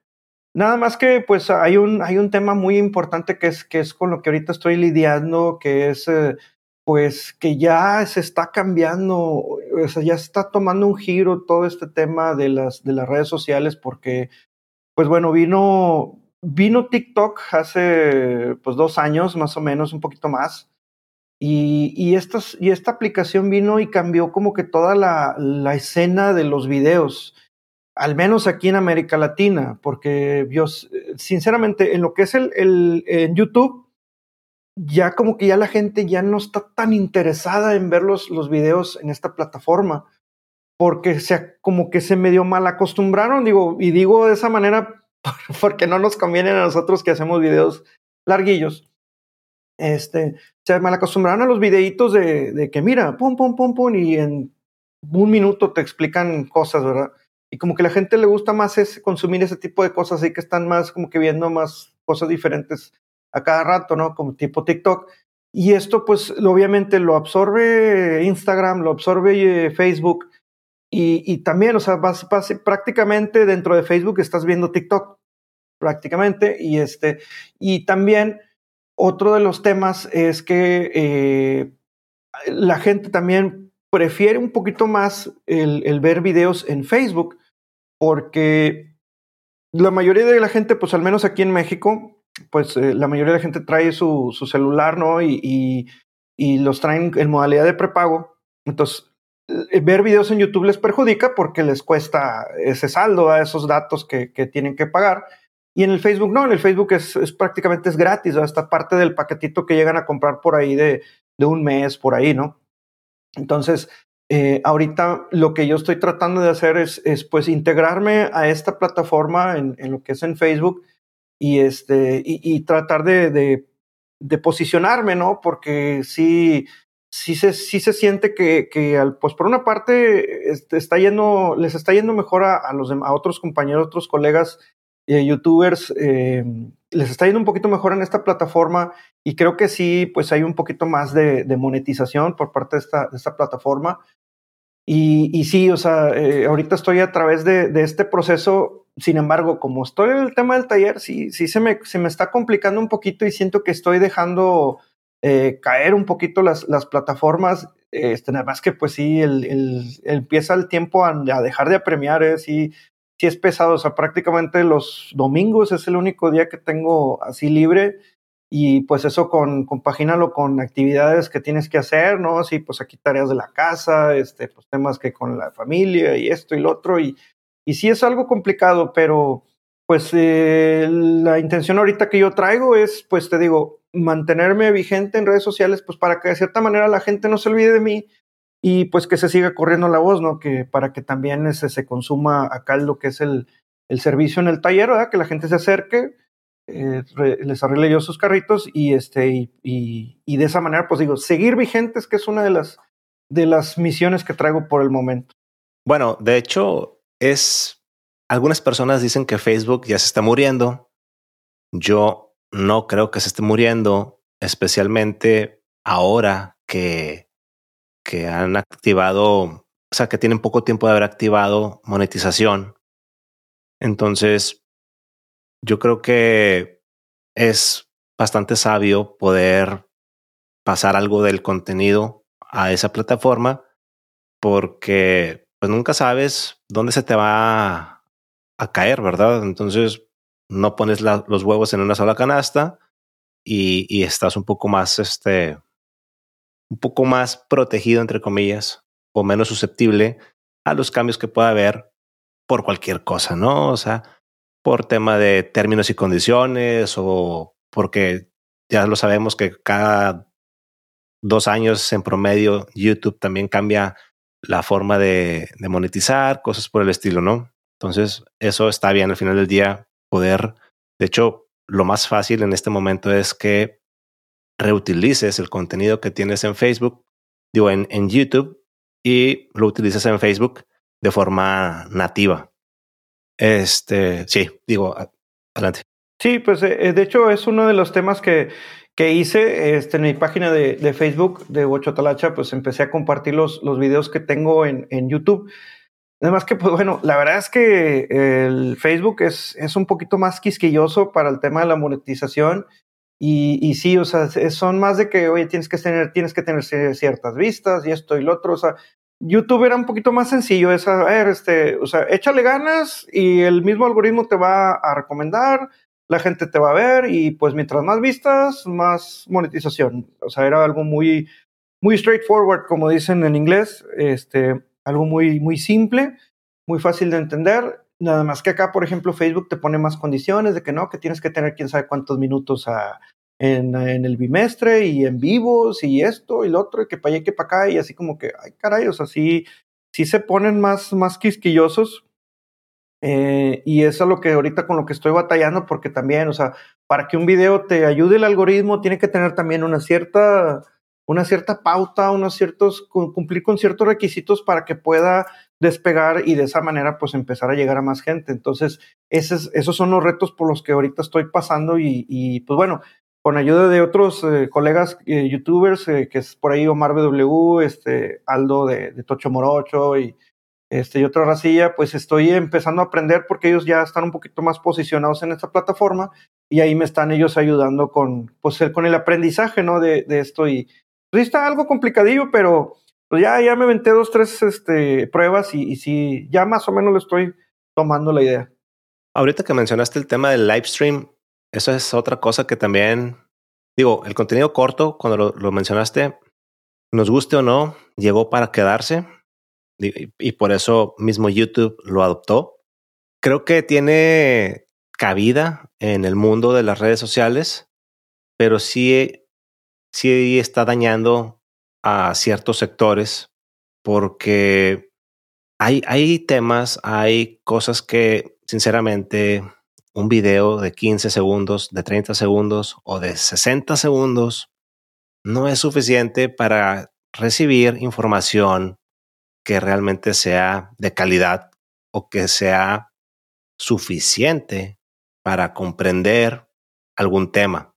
[SPEAKER 2] Nada más que pues hay un, hay un tema muy importante que es, que es con lo que ahorita estoy lidiando, que es eh, pues que ya se está cambiando, o sea, ya está tomando un giro todo este tema de las, de las redes sociales porque, pues bueno, vino, vino TikTok hace pues dos años más o menos, un poquito más. Y, y, estas, y esta aplicación vino y cambió como que toda la, la escena de los videos, al menos aquí en América Latina, porque yo, sinceramente, en lo que es el, el en YouTube, ya como que ya la gente ya no está tan interesada en ver los, los videos en esta plataforma, porque se, como que se medio mal acostumbraron, digo, y digo de esa manera porque no nos conviene a nosotros que hacemos videos larguillos. Este, se mal acostumbraron a los videitos de, de que mira, pum, pum, pum, pum, y en un minuto te explican cosas, ¿verdad? Y como que la gente le gusta más es consumir ese tipo de cosas, así que están más como que viendo más cosas diferentes a cada rato, ¿no? Como tipo TikTok. Y esto, pues, obviamente lo absorbe Instagram, lo absorbe eh, Facebook. Y, también, o sea, vas, prácticamente dentro de Facebook estás viendo TikTok, prácticamente. Y, este, y también otro de los temas es que eh, la gente también prefiere un poquito más el, el, ver videos en Facebook, porque la mayoría de la gente, pues al menos aquí en México, pues eh, la mayoría de la gente trae su, celular, ¿no? Y, y, los traen en modalidad de prepago. Entonces, eh, ver videos en YouTube les perjudica porque les cuesta ese saldo a esos datos que, tienen que pagar. Y en el Facebook no, en el Facebook es, prácticamente es gratis, ¿no? esta parte del paquetito que llegan a comprar por ahí de, un mes, por ahí, ¿no? Entonces, eh, ahorita lo que yo estoy tratando de hacer es, es pues integrarme a esta plataforma en, lo que es en Facebook y, este, y, tratar de, de, posicionarme, ¿no? Porque sí, sí, se, sí se siente que, que pues por una parte este, está yendo, les está yendo mejor a, a los, a otros compañeros, otros colegas eh, youtubers, eh, les está yendo un poquito mejor en esta plataforma y creo que sí, pues hay un poquito más de, de monetización por parte de esta, de esta plataforma. Y, y, sí, o sea, eh, ahorita estoy a través de, de, este proceso sin embargo, como estoy en el tema del taller, sí, sí se me, se me está complicando un poquito y siento que estoy dejando eh, caer un poquito las, las plataformas. Este, nada más que pues sí, el, empieza el tiempo a, dejar de apremiar, ¿eh? sí, sí es pesado. O sea, prácticamente los domingos es el único día que tengo así libre y pues eso con, compagínalo con actividades que tienes que hacer, ¿no? Sí, pues aquí tareas de la casa, este, pues temas que con la familia y esto y lo otro y sí es algo complicado, pero pues eh, la intención ahorita que yo traigo es, pues te digo, mantenerme vigente en redes sociales, pues para que de cierta manera la gente no se olvide de mí y pues que se siga corriendo la voz, ¿no? Que para que también ese, se consuma acá lo que es el, el servicio en el taller, ¿verdad? Que la gente se acerque, eh, les arregle yo sus carritos y este y, y, de esa manera, pues digo, seguir vigentes, que es una de las de las misiones que traigo por el momento.
[SPEAKER 1] Bueno, de hecho, es, algunas personas dicen que Facebook ya se está muriendo. Yo no creo que se esté muriendo, especialmente ahora que, que han activado, o sea, que tienen poco tiempo de haber activado monetización. Entonces, yo creo que es bastante sabio poder pasar algo del contenido a esa plataforma porque pues nunca sabes dónde se te va a caer, ¿verdad? Entonces no pones los huevos en una sola canasta y, estás un poco más, este, un poco más protegido, entre comillas, o menos susceptible a los cambios que pueda haber por cualquier cosa, ¿no? O sea, por tema de términos y condiciones o porque ya lo sabemos que cada dos años en promedio YouTube también cambia la forma de, monetizar, cosas por el estilo, ¿no? Entonces, eso está bien al final del día poder, de hecho, lo más fácil en este momento es que reutilices el contenido que tienes en Facebook, digo, en, en YouTube, y lo utilices en Facebook de forma nativa. Este, sí, digo, adelante.
[SPEAKER 2] Sí, pues eh, de hecho es uno de los temas que, que hice este, en mi página de, de Facebook de Talacha, pues empecé a compartir los, los videos que tengo en, en YouTube. Además que, pues bueno, la verdad es que el Facebook es, es un poquito más quisquilloso para el tema de la monetización. Y, y sí, o sea, son más de que, oye, tienes que tener, tienes que tener ciertas vistas y esto y lo otro. O sea, YouTube era un poquito más sencillo, es a ver, este, o sea, échale ganas y el mismo algoritmo te va a recomendar la gente te va a ver y pues mientras más vistas, más monetización. O sea, era algo muy, muy straightforward, como dicen en inglés, este, algo muy, muy simple, muy fácil de entender. Nada más que acá, por ejemplo, Facebook te pone más condiciones de que no, que tienes que tener quién sabe cuántos minutos en, en, el bimestre y en vivos y esto y lo otro, y que para allá y que para acá, y así como que, ay, caray, o sea, sí, sí se ponen más, más quisquillosos eh, y eso es lo que ahorita con lo que estoy batallando, porque también, o sea, para que un video te ayude el algoritmo, tiene que tener también una cierta, una cierta pauta, unos ciertos, cumplir con ciertos requisitos para que pueda despegar y de esa manera pues empezar a llegar a más gente. Entonces, esos, esos son los retos por los que ahorita estoy pasando y, pues bueno, con ayuda de otros eh, colegas eh, youtubers, que es por ahí Omar BW, este, Aldo de, Tocho Morocho y, este, y otra racilla, pues estoy empezando a aprender porque ellos ya están un poquito más posicionados en esta plataforma y ahí me están ellos ayudando con, pues, con el aprendizaje, ¿no? De, esto y pues está algo complicadillo, pero pues ya, ya me venté dos, tres este, pruebas y, y sí, ya más o menos lo estoy tomando la idea.
[SPEAKER 1] Ahorita que mencionaste el tema del live stream, eso es otra cosa que también, digo, el contenido corto, cuando lo, mencionaste, nos guste o no, llegó para quedarse y, por eso mismo YouTube lo adoptó. Creo que tiene cabida en el mundo de las redes sociales, pero sí, sí está dañando a ciertos sectores porque hay, hay temas, hay cosas que sinceramente un video de 15 segundos, de 30 segundos o de 60 segundos no es suficiente para recibir información que realmente sea de calidad o que sea suficiente para comprender algún tema.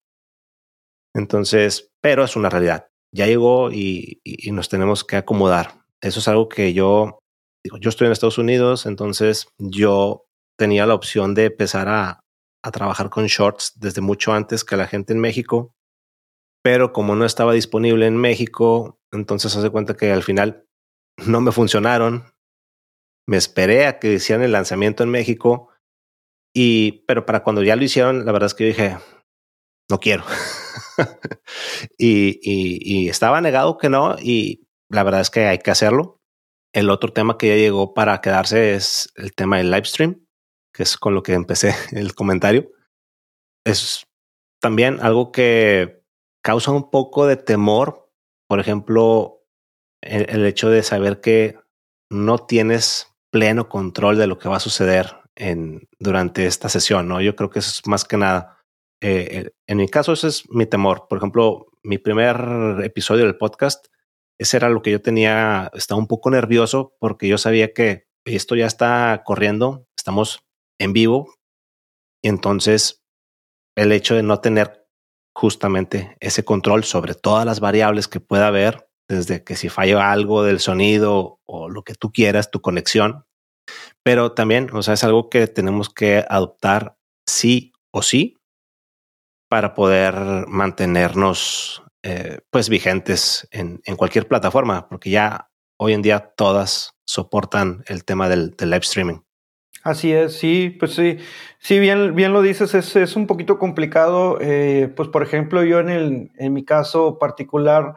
[SPEAKER 1] Entonces, pero es una realidad. Ya llegó y, nos tenemos que acomodar. Eso es algo que yo, digo, yo estoy en Estados Unidos, entonces yo tenía la opción de empezar a, a trabajar con shorts desde mucho antes que la gente en México, pero como no estaba disponible en México, entonces hace cuenta que al final no me funcionaron. Me esperé a que hicieran el lanzamiento en México y, pero para cuando ya lo hicieron, la verdad es que dije, no quiero. y, y, estaba negado que no y la verdad es que hay que hacerlo. El otro tema que ya llegó para quedarse es el tema del live stream que es con lo que empecé el comentario, es también algo que causa un poco de temor. Por ejemplo, el, hecho de saber que no tienes pleno control de lo que va a suceder en, durante esta sesión, ¿no? Yo creo que es más que nada. Eh, en mi caso, ese es mi temor. Por ejemplo, mi primer episodio del podcast, ese era lo que yo tenía, estaba un poco nervioso porque yo sabía que esto ya está corriendo, estamos en vivo. Y entonces el hecho de no tener justamente ese control sobre todas las variables que pueda haber, desde que si falla algo del sonido o lo que tú quieras, tu conexión, pero también, o sea, es algo que tenemos que adoptar sí o sí para poder mantenernos eh, pues vigentes en, en, cualquier plataforma, porque ya hoy en día todas soportan el tema del, del live streaming.
[SPEAKER 2] Así es, sí, pues sí, sí, bien, bien lo dices, es, es un poquito complicado. Eh, pues por ejemplo, yo en, el, en mi caso particular,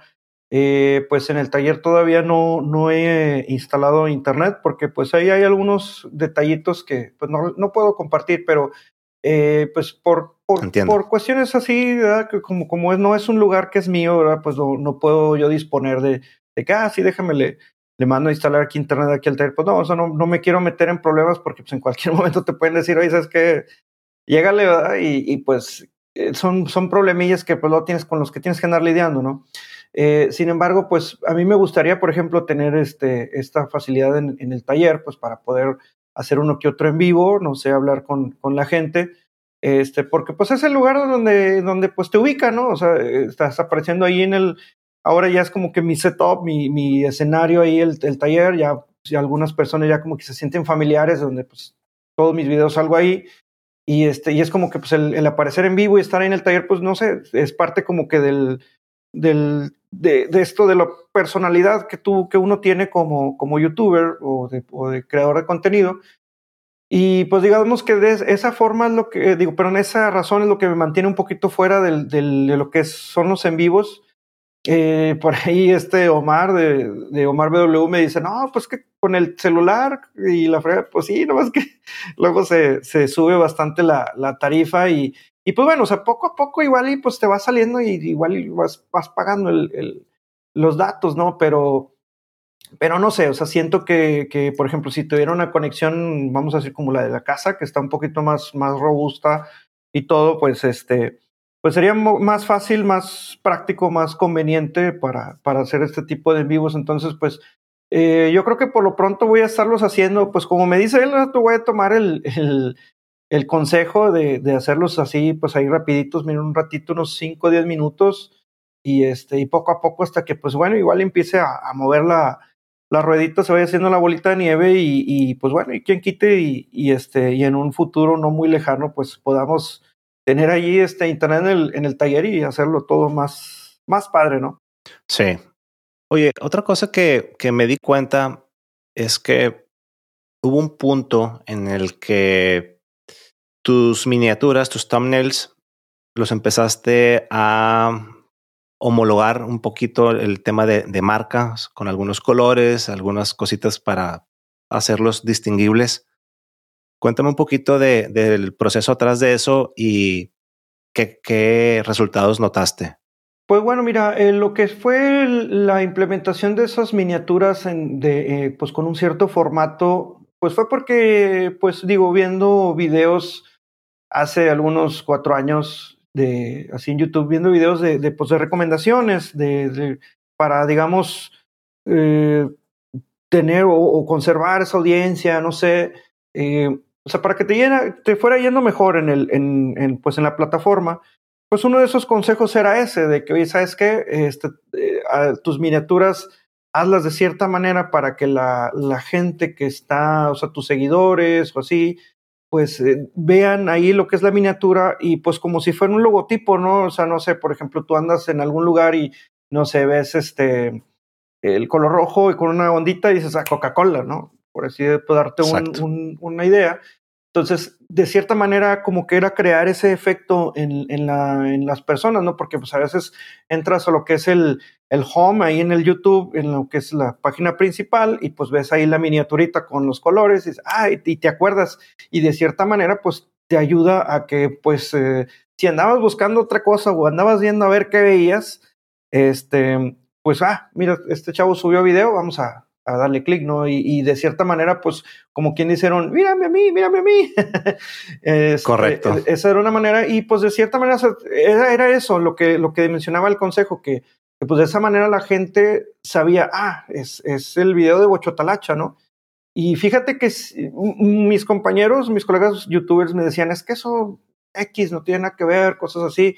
[SPEAKER 2] eh, pues en el taller todavía no, no he instalado internet porque pues ahí hay algunos detallitos que pues no, no puedo compartir, pero eh, pues por, por, por, cuestiones así, como, como es, no es un lugar que es mío, ¿verdad? pues no, no puedo yo disponer de, de que, ah, sí, déjame le, le mando a instalar aquí internet aquí al taller. Pues no, o sea, no, no me quiero meter en problemas porque pues en cualquier momento te pueden decir, oye, ¿sabes qué? Llégale, ¿verdad? Y, y pues eh, son, son problemillas que pues lo tienes con los que tienes que andar lidiando, ¿no? Eh, sin embargo, pues a mí me gustaría, por ejemplo, tener este, esta facilidad en, el taller, pues para poder hacer uno que otro en vivo, no sé, hablar con, con la gente, este, porque pues es el lugar donde, donde pues te ubica, ¿no? O sea, estás apareciendo ahí en el, ahora ya es como que mi setup, mi, mi escenario ahí, el, el taller, ya, algunas personas ya como que se sienten familiares, donde pues todos mis videos salgo ahí. Y, este, y es como que pues el, el, aparecer en vivo y estar ahí en el taller, pues no sé, es parte como que del, del, de, esto de la personalidad que, tú, que uno tiene como, como youtuber o de, o creador de contenido. Y pues digamos que de esa forma es lo que, digo, pero en esa razón es lo que me mantiene un poquito fuera de lo que son los en vivos eh, por ahí este Omar de, de, Omar BW me dice, no, pues que con el celular y la frega, pues sí, nomás que luego se, se sube bastante la, tarifa y, y pues bueno, o sea, poco a poco igual y pues te va saliendo y igual vas, pagando el, los datos, ¿no? Pero, pero no sé, o sea, siento que, que, por ejemplo, si tuviera una conexión, vamos a decir como la de la casa, que está un poquito más, más robusta y todo, pues este, pues sería más fácil, más práctico, más conveniente para, para hacer este tipo de vivos. Entonces, pues eh, yo creo que por lo pronto voy a estarlos haciendo, pues como me dice él, voy a tomar el, el consejo de, de, hacerlos así, pues ahí rapiditos, miren un ratito, unos 5 o 10 minutos, y este, y poco a poco hasta que, pues bueno, igual empiece a, mover la, la ruedita, se vaya haciendo la bolita de nieve, y, y pues bueno, y quien quite, y, y, este, y en un futuro no muy lejano, pues podamos tener allí este internet en el, en el taller y hacerlo todo más, más padre, ¿no?
[SPEAKER 1] Sí. Oye, otra cosa que, que me di cuenta es que hubo un punto en el que tus miniaturas, tus thumbnails, los empezaste a homologar un poquito el tema de, marcas con algunos colores, algunas cositas para hacerlos distinguibles. Cuéntame un poquito de, del proceso atrás de eso y qué, resultados notaste.
[SPEAKER 2] Pues bueno, mira, eh, lo que fue la implementación de esas miniaturas eh, pues con un cierto formato, pues fue porque, pues digo, viendo videos hace algunos cuatro años de así en YouTube viendo videos de, de, pues, de recomendaciones de, para, digamos, eh, tener o, o, conservar esa audiencia, no sé, eh, o sea, para que te, llena, te fuera yendo mejor en, el, en, en, pues, en la plataforma. Pues uno de esos consejos era ese, de que, oye, ¿sabes qué? Este, eh, tus miniaturas, hazlas de cierta manera para que la, la gente que está, o sea, tus seguidores o así, pues eh, vean ahí lo que es la miniatura y pues como si fuera un logotipo, ¿no? O sea, no sé, por ejemplo, tú andas en algún lugar y no sé, ves este el color rojo y con una ondita y dices a ah, Coca-Cola, ¿no? Por así de darte un, un, una idea. Entonces, de cierta manera, como que era crear ese efecto en, en, la, en las personas, ¿no? Porque pues a veces entras a lo que es el, el home ahí en el YouTube, en lo que es la página principal, y pues ves ahí la miniaturita con los colores, y, ah, y, te acuerdas, y de cierta manera, pues te ayuda a que, pues, eh, si andabas buscando otra cosa o andabas viendo a ver qué veías, este, pues, ah, mira, este chavo subió video, vamos a, a darle clic, ¿no? Y, y, de cierta manera, pues, como quien dijeron, mírame a mí, mírame a mí.
[SPEAKER 1] este, Correcto.
[SPEAKER 2] Esa era una manera, y pues de cierta manera era, era eso, lo que, lo que mencionaba el consejo, que, que, pues de esa manera la gente sabía, ah, es, es el video de Bochotalacha, ¿no? Y fíjate que mis compañeros, mis colegas youtubers me decían, es que eso X no tiene nada que ver, cosas así.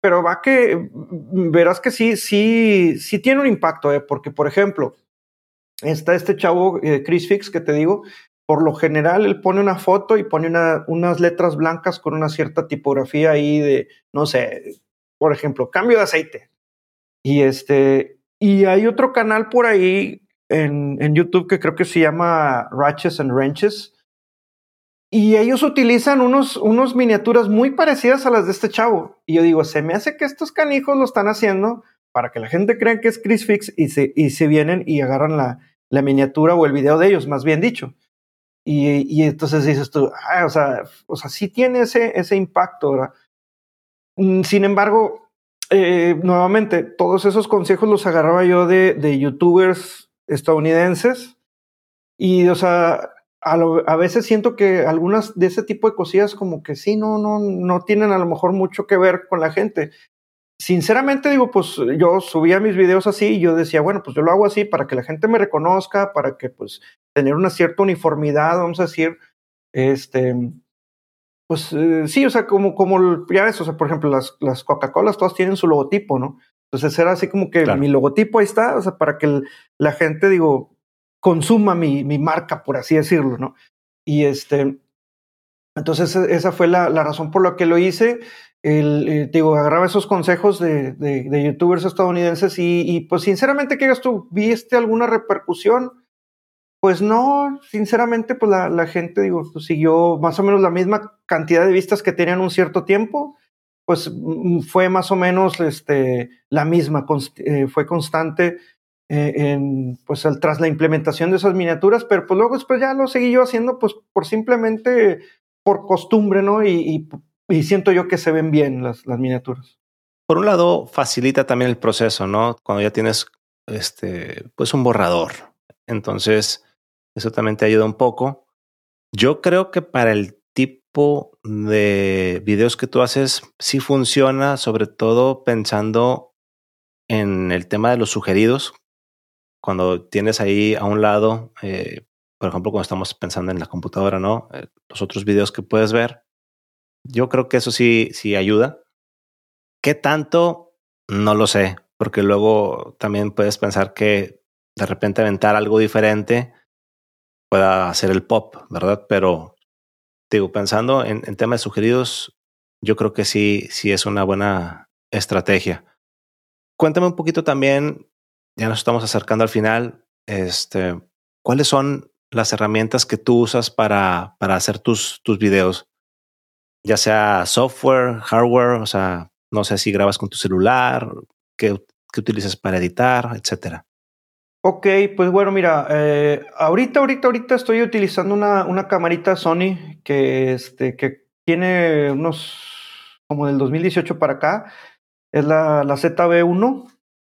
[SPEAKER 2] Pero va que verás que sí, sí, sí tiene un impacto, ¿eh? porque por ejemplo, está este chavo, eh, Chris Fix, que te digo, por lo general él pone una foto y pone una, unas letras blancas con una cierta tipografía ahí de, no sé, por ejemplo, cambio de aceite. Y este, y hay otro canal por ahí en, YouTube que creo que se llama Ratches and Wrenches. Y ellos utilizan unos, unos miniaturas muy parecidas a las de este chavo. Y yo digo, se me hace que estos canijos lo están haciendo para que la gente crea que es Chris Fix y se, y se vienen y agarran la, la miniatura o el video de ellos, más bien dicho. Y, y entonces dices tú, ah, o, sea, o sea, sí tiene ese, ese impacto. Mm, sin embargo, eh, nuevamente, todos esos consejos los agarraba yo de, de youtubers estadounidenses y, o sea, a, a, veces siento que algunas de ese tipo de cosillas como que sí, no, no, no tienen a lo mejor mucho que ver con la gente sinceramente digo, pues yo subía mis videos así y yo decía, bueno, pues yo lo hago así para que la gente me reconozca, para que pues tener una cierta uniformidad, vamos a decir, este, pues eh, sí, o sea, como, como ya ves, o sea, por ejemplo, las, las Coca-Colas todas tienen su logotipo, ¿no? Entonces era así como que claro. mi logotipo ahí está, o sea, para que el, la gente, digo, consuma mi, mi marca, por así decirlo, ¿no? Y este, entonces esa fue la, la razón por la que lo hice el, eh, digo, agarraba esos consejos de, de, youtubers estadounidenses y, y, pues sinceramente, ¿qué tú? ¿Viste alguna repercusión? Pues no, sinceramente, pues la, la gente, digo, pues siguió más o menos la misma cantidad de vistas que tenían un cierto tiempo, pues mm, fue más o menos este, la misma, eh, fue constante eh, en, pues tras la implementación de esas miniaturas, pero pues luego después ya lo seguí yo haciendo pues por simplemente por costumbre, ¿no? Y y siento yo que se ven bien las, las miniaturas.
[SPEAKER 1] Por un lado, facilita también el proceso, ¿no? Cuando ya tienes este, pues un borrador. Entonces, eso también te ayuda un poco. Yo creo que para el tipo de videos que tú haces, sí funciona, sobre todo pensando en el tema de los sugeridos. Cuando tienes ahí a un lado, eh, por ejemplo, cuando estamos pensando en la computadora, ¿no? Eh, los otros videos que puedes ver, Yo creo que eso sí, sí ayuda. ¿Qué tanto? No lo sé, porque luego también puedes pensar que de repente aventar algo diferente pueda hacer el pop, ¿verdad? Pero digo, pensando en, en temas sugeridos, yo creo que sí, sí es una buena estrategia. Cuéntame un poquito también, ya nos estamos acercando al final, este, ¿cuáles son las herramientas que tú usas para, para hacer tus, tus videos? Ya sea software, hardware, o sea, no sé si grabas con tu celular, qué, qué utilizas para editar, etcétera.
[SPEAKER 2] Ok, pues bueno, mira, eh, ahorita, ahorita, ahorita estoy utilizando una, una camarita Sony que, este, que tiene unos, como del 2018 para acá, es la, la ZB1,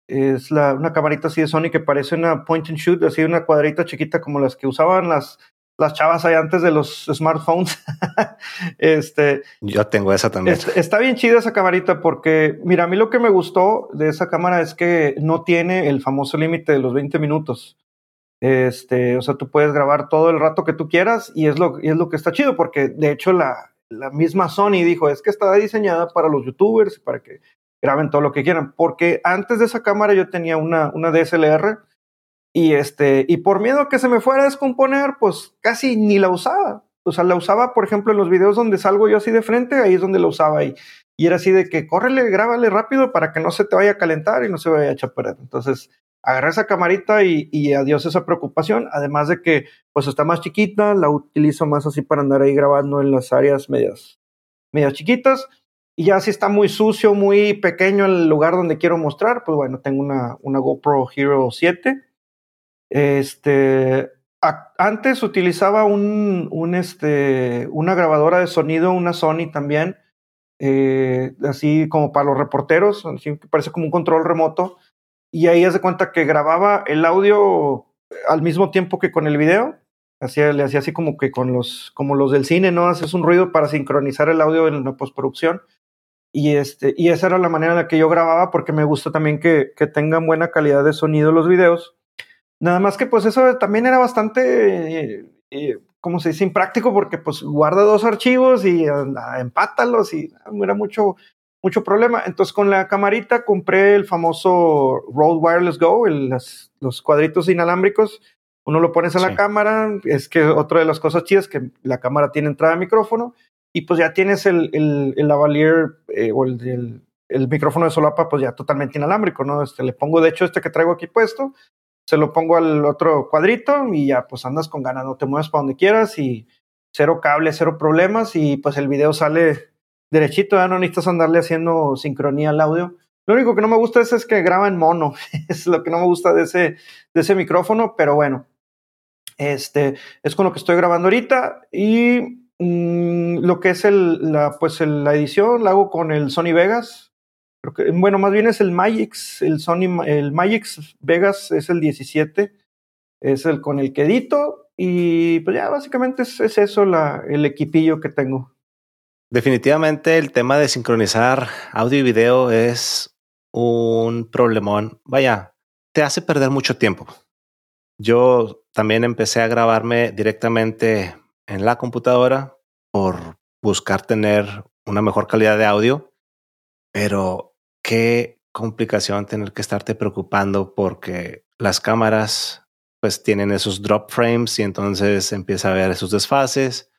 [SPEAKER 2] es la, una camarita así de Sony que parece una point and shoot, así una cuadrita chiquita como las que usaban las, las chavas ahí antes de los smartphones. este,
[SPEAKER 1] Yo tengo esa también.
[SPEAKER 2] está bien chida esa camarita porque, mira, a mí lo que me gustó de esa cámara es que no tiene el famoso límite de los 20 minutos. Este, o sea, tú puedes grabar todo el rato que tú quieras y es lo, y es lo que está chido porque de hecho la, la misma Sony dijo, es que está diseñada para los youtubers, para que graben todo lo que quieran, porque antes de esa cámara yo tenía una, una DSLR y, este, y por miedo a que se me fuera a descomponer, pues casi ni la usaba. O sea, la usaba, por ejemplo, en los videos donde salgo yo así de frente, ahí es donde la usaba. Y, era así de que córrele, grábale rápido para que no se te vaya a calentar y no se vaya a echar perder. Entonces, agarré esa camarita y, y, adiós esa preocupación. Además de que, pues está más chiquita, la utilizo más así para andar ahí grabando en las áreas medias, medias chiquitas. Y ya si está muy sucio, muy pequeño el lugar donde quiero mostrar, pues bueno, tengo una, una GoPro Hero 7 este, antes utilizaba un, un, este, una grabadora de sonido, una Sony también, eh, así como para los reporteros, así que parece como un control remoto. Y ahí hace cuenta que grababa el audio al mismo tiempo que con el video. Hacía, le hacía así como que con los, como los del cine, ¿no? Haces un ruido para sincronizar el audio en la postproducción. Y, este, y esa era la manera en la que yo grababa porque me gusta también que, que tengan buena calidad de sonido los videos Nada más que pues eso también era bastante, eh, eh, como se dice, impráctico porque pues guarda dos archivos y empátalos y era mucho, mucho problema. Entonces con la camarita compré el famoso Rode Wireless Go, los cuadritos inalámbricos. Uno lo pones en la cámara, es que otra de las cosas chidas que la cámara tiene entrada de micrófono y pues ya tienes el, el, el lavalier eh, o el, el, micrófono de solapa pues ya totalmente inalámbrico, ¿no? Este, le pongo de hecho este que traigo aquí puesto, se lo pongo al otro cuadrito y ya pues andas con ganas, no te mueves para donde quieras y cero cable, cero problemas y pues el video sale derechito, ya no necesitas andarle haciendo sincronía al audio. Lo único que no me gusta es, es que graba en mono, es lo que no me gusta de ese, de ese micrófono, pero bueno, este es con lo que estoy grabando ahorita y mm, lo que es el, la, pues la edición la hago con el Sony Vegas, bueno, más bien es el Magix, el Sony, el Magix Vegas es el 17, es el con el que edito y pues ya básicamente es, eso el equipillo que tengo.
[SPEAKER 1] Definitivamente el tema de sincronizar audio y video es un problemón. Vaya, te hace perder mucho tiempo. Yo también empecé a grabarme directamente en la computadora por buscar tener una mejor calidad de audio, pero qué complicación tener que estarte preocupando porque las cámaras pues tienen esos drop frames y entonces empieza a haber esos desfases.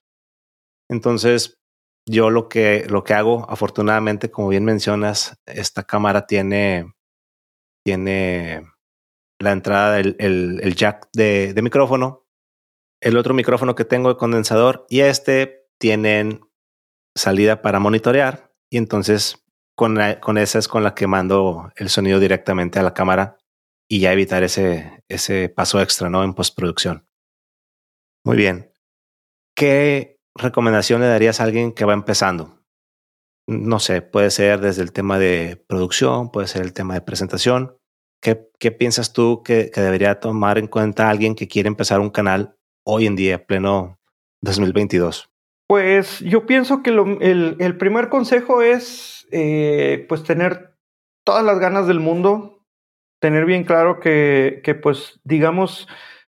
[SPEAKER 1] Entonces, yo lo que, lo que hago, afortunadamente, como bien mencionas, esta cámara tiene, tiene la entrada del el, jack de, de micrófono, el otro micrófono que tengo de condensador y este tienen salida para monitorear y entonces con, con esa es con la que mando el sonido directamente a la cámara y ya evitar ese, ese paso extra, ¿no? En postproducción. Muy bien. ¿Qué recomendación le darías a alguien que va empezando? No sé, puede ser desde el tema de producción, puede ser el tema de presentación. ¿Qué, qué piensas tú que, que, debería tomar en cuenta alguien que quiere empezar un canal hoy en día, pleno 2022?
[SPEAKER 2] Pues yo pienso que lo, el, el primer consejo es eh, pues tener todas las ganas del mundo, tener bien claro que, que pues digamos,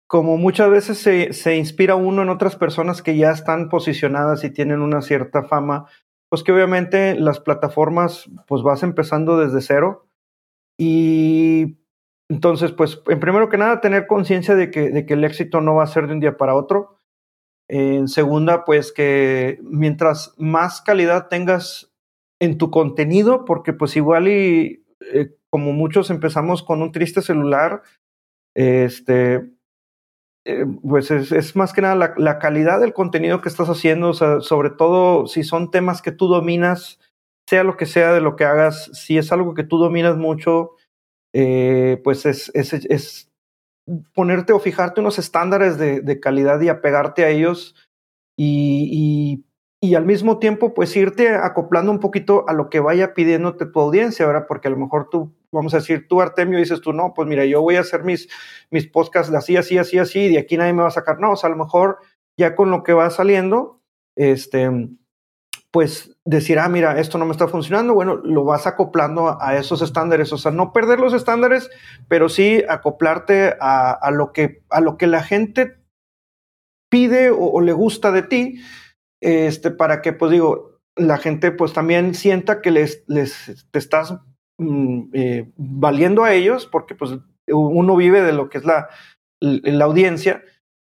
[SPEAKER 2] como muchas veces se, se, inspira uno en otras personas que ya están posicionadas y tienen una cierta fama, pues que obviamente las plataformas, pues vas empezando desde cero. Y entonces, pues, en primero que nada, tener conciencia de que, de que el éxito no va a ser de un día para otro. En segunda, pues que mientras más calidad tengas en tu contenido, porque pues igual y eh, como muchos empezamos con un triste celular, este, eh, pues es, más que nada la, calidad del contenido que estás haciendo, sobre todo si son temas que tú dominas, sea lo que sea de lo que hagas, si es algo que tú dominas mucho, eh, pues es, es, ponerte o fijarte unos estándares de, calidad y apegarte a ellos y, y, al mismo tiempo pues irte acoplando un poquito a lo que vaya pidiéndote tu audiencia, ¿verdad? Porque a lo mejor tú vamos a decir, tú Artemio dices tú, no, pues mira, yo voy a hacer mis, mis podcasts así, así, así, así, y de aquí nadie me va a sacar. No, o sea, a lo mejor ya con lo que va saliendo, este, pues decir, ah, mira, esto no me está funcionando, bueno, lo vas acoplando a, esos estándares, o sea, no perder los estándares, pero sí acoplarte a, a lo, que, a lo que la gente pide o, le gusta de ti, este, para que, pues digo, la gente pues también sienta que les, les te estás Mm, eh, valiendo a ellos, porque pues uno vive de lo que es la, la audiencia,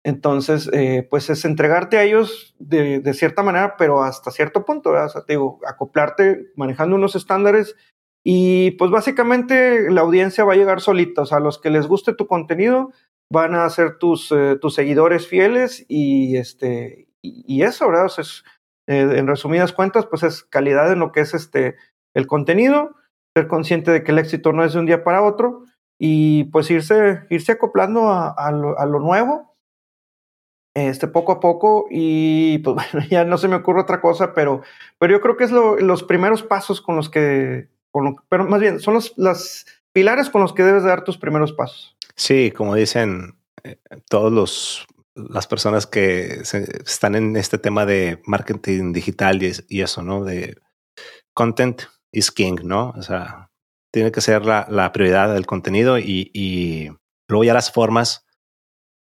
[SPEAKER 2] entonces eh, pues es entregarte a ellos de, cierta manera, pero hasta cierto punto, O sea, te digo, acoplarte manejando unos estándares y pues básicamente la audiencia va a llegar solita, o sea, los que les guste tu contenido van a ser tus, eh, tus seguidores fieles y, este, y, eso, ¿verdad? es, en resumidas cuentas, pues es calidad en lo que es este, el contenido ser consciente de que el éxito no es de un día para otro y pues irse, irse acoplando a, lo, nuevo, este, poco a poco y pues bueno, ya no se me ocurre otra cosa, pero, pero yo creo que es los primeros pasos con los que, pero más bien, son los las pilares con los que debes dar tus primeros pasos.
[SPEAKER 1] Sí, como dicen eh, todos los las personas que están en este tema de marketing digital y, y eso, ¿no? De content is king, ¿no? O sea, tiene que ser la, prioridad del contenido y, luego ya las formas,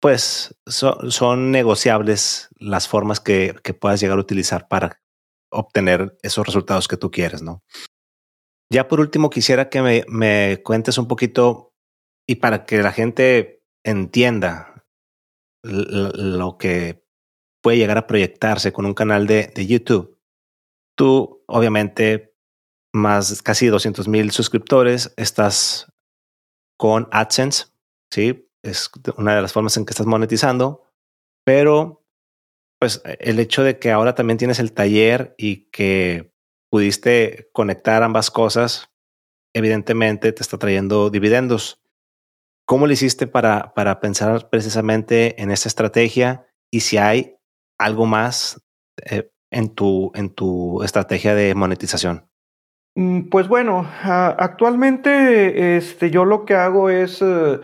[SPEAKER 1] pues son negociables las formas que, que puedas llegar a utilizar para obtener esos resultados que tú quieres, ¿no? Ya por último, quisiera que me, me cuentes un poquito y para que la gente entienda lo que puede llegar a proyectarse con un canal de, de YouTube. Tú, obviamente, más casi 200 mil suscriptores, estás con AdSense, ¿sí? Es una de las formas en que estás monetizando, pero pues el hecho de que ahora también tienes el taller y que pudiste conectar ambas cosas, evidentemente te está trayendo dividendos. ¿Cómo lo hiciste para, para pensar precisamente en esta estrategia y si hay algo más eh, en, tu, en tu estrategia de monetización?
[SPEAKER 2] Mm, pues bueno, actualmente este, yo lo que hago es eh,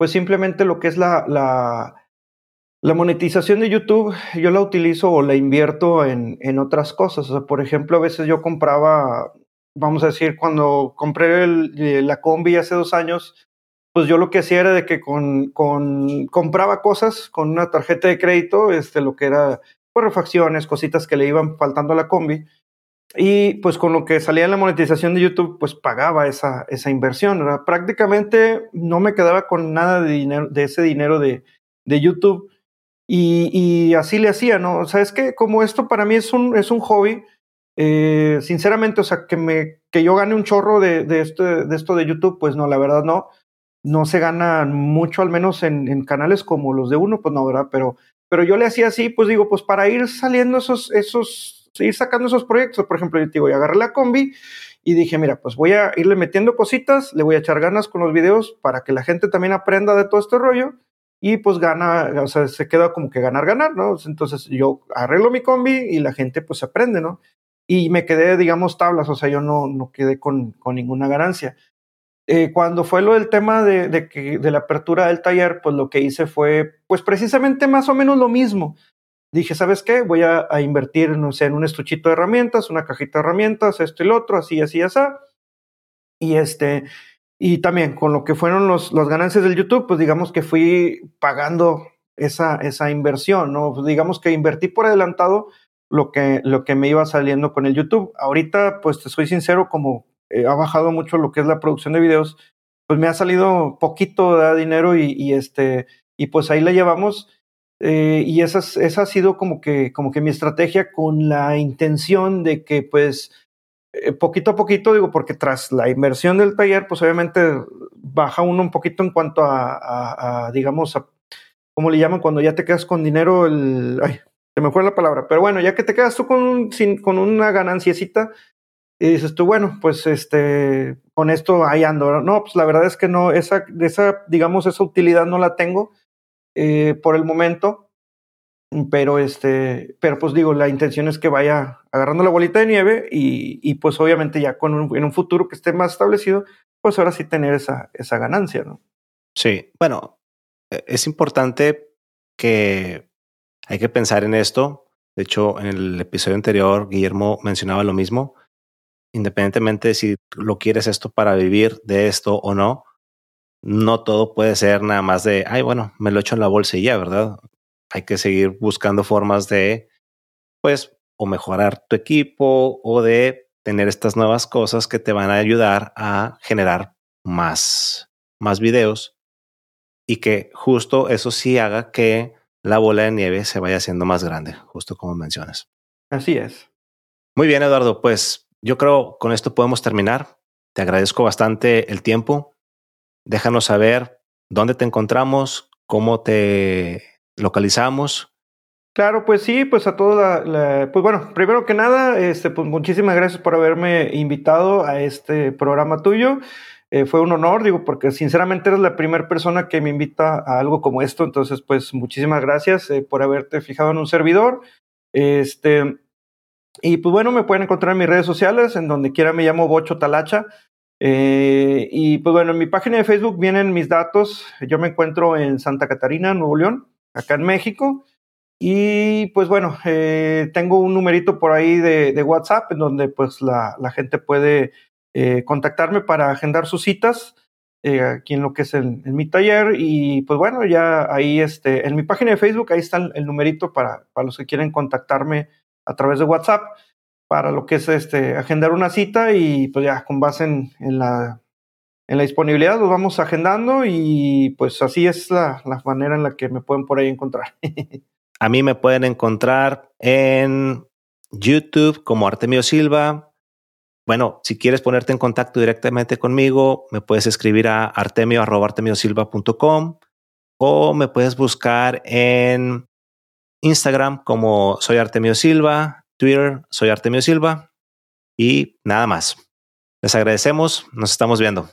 [SPEAKER 2] pues simplemente lo que es la, la, monetización de YouTube, yo la utilizo o la invierto en, en otras cosas. O sea, por ejemplo, a veces yo compraba, vamos a decir, cuando compré eh, la combi hace dos años, pues yo lo que hacía era de que con, con compraba cosas con una tarjeta de crédito, este, lo que era pues, refacciones, cositas que le iban faltando a la combi y pues con lo que salía en la monetización de YouTube, pues pagaba esa, esa inversión. Prácticamente no me quedaba con nada de, dinero, de ese dinero de, de YouTube. Y, y, así le hacía, ¿no? O sea, es que como esto para mí es un, es un hobby, eh, sinceramente, o sea, que, me, que yo gane un chorro de, de, este, de esto de YouTube, pues no, la verdad no. No se gana mucho, al menos en, en canales como los de uno, pues no, ¿verdad? Pero, pero yo le hacía así, pues digo, pues para ir saliendo esos, esos seguir sacando esos proyectos. Por ejemplo, yo te digo, y agarré la combi y dije, mira, pues voy a irle metiendo cositas, le voy a echar ganas con los videos para que la gente también aprenda de todo este rollo y pues gana, o sea, se queda como que ganar, ganar, ¿no? Entonces yo arreglo mi combi y la gente pues aprende, ¿no? Y me quedé, digamos, tablas, o sea, yo no, no quedé con, con ninguna ganancia. Eh, cuando fue lo del tema de, de, que, de la apertura del taller, pues lo que hice fue, pues precisamente más o menos lo mismo dije, ¿sabes qué? Voy a, invertir, no sé, en un estuchito de herramientas, una cajita de herramientas, esto y lo otro, así, así, así. Y este, y también con lo que fueron los, los ganancias del YouTube, pues digamos que fui pagando esa, esa inversión, ¿no? Pues digamos que invertí por adelantado lo que, lo que me iba saliendo con el YouTube. Ahorita, pues te soy sincero, como ha bajado mucho lo que es la producción de videos, pues me ha salido poquito de dinero y, este, y pues ahí la llevamos. Eh, y esa, esa ha sido como que, como que mi estrategia con la intención de que pues eh, poquito a poquito, digo, porque tras la inversión del taller, pues obviamente baja uno un poquito en cuanto a, digamos, a, ¿cómo le llaman? Cuando ya te quedas con dinero, el, ay, se me fue la palabra, pero bueno, ya que te quedas tú con, sin, con una gananciecita, y dices tú, bueno, pues este, con esto ahí ando. No, pues la verdad es que no, esa, esa digamos, esa utilidad no la tengo eh, por el momento. Pero este, pero pues digo, la intención es que vaya agarrando la bolita de nieve y, y pues obviamente ya con un, en un futuro que esté más establecido, pues ahora sí tener esa, esa ganancia, ¿no?
[SPEAKER 1] Sí, bueno, e, es importante que hay que pensar en esto. De hecho, en el episodio anterior, Guillermo mencionaba lo mismo. Independientemente de si lo quieres esto para vivir de esto o no, no todo puede ser nada más de, ay, bueno, me lo echo en la bolsa y ya, ¿verdad? Hay que seguir buscando formas de, pues, o mejorar tu equipo o de tener estas nuevas cosas que te van a ayudar a generar más, más videos y que justo eso sí haga que la bola de nieve se vaya haciendo más grande, justo como mencionas.
[SPEAKER 2] Así es.
[SPEAKER 1] Muy bien, Eduardo, pues yo creo con esto podemos terminar. Te agradezco bastante el tiempo. Déjanos saber dónde te encontramos, cómo te localizamos.
[SPEAKER 2] Claro, pues sí, pues a toda la, pues bueno, primero que nada, este, pues muchísimas gracias por haberme invitado a este programa tuyo. Eh, fue un honor, digo, porque sinceramente eres la primera persona que me invita a algo como esto, entonces pues muchísimas gracias eh, por haberte fijado en un servidor. Este, y pues bueno, me pueden encontrar en mis redes sociales, en donde quiera me llamo Bocho Talacha. Eh, y pues bueno, en mi página de Facebook vienen mis datos. Yo me encuentro en Santa Catarina, Nuevo León, acá en México. Y pues bueno, eh, tengo un numerito por ahí de, WhatsApp en donde pues la, gente puede eh, contactarme para agendar sus citas aquí en lo que es en, mi taller. Y pues bueno, ya ahí este, en mi página de Facebook, ahí está el, numerito para, para los que quieren contactarme a través de WhatsApp para lo que es este agendar una cita y pues ya con base en, la en la disponibilidad los vamos agendando y pues así es la, manera en la que me pueden por ahí encontrar.
[SPEAKER 1] a mí me pueden encontrar en YouTube como Artemio Silva. Bueno, si quieres ponerte en contacto directamente conmigo, me puedes escribir a artemio.artemiosilva.com o me puedes buscar en Instagram como soy Artemio Silva, Twitter soy Artemio Silva y nada más. Les agradecemos, nos estamos viendo.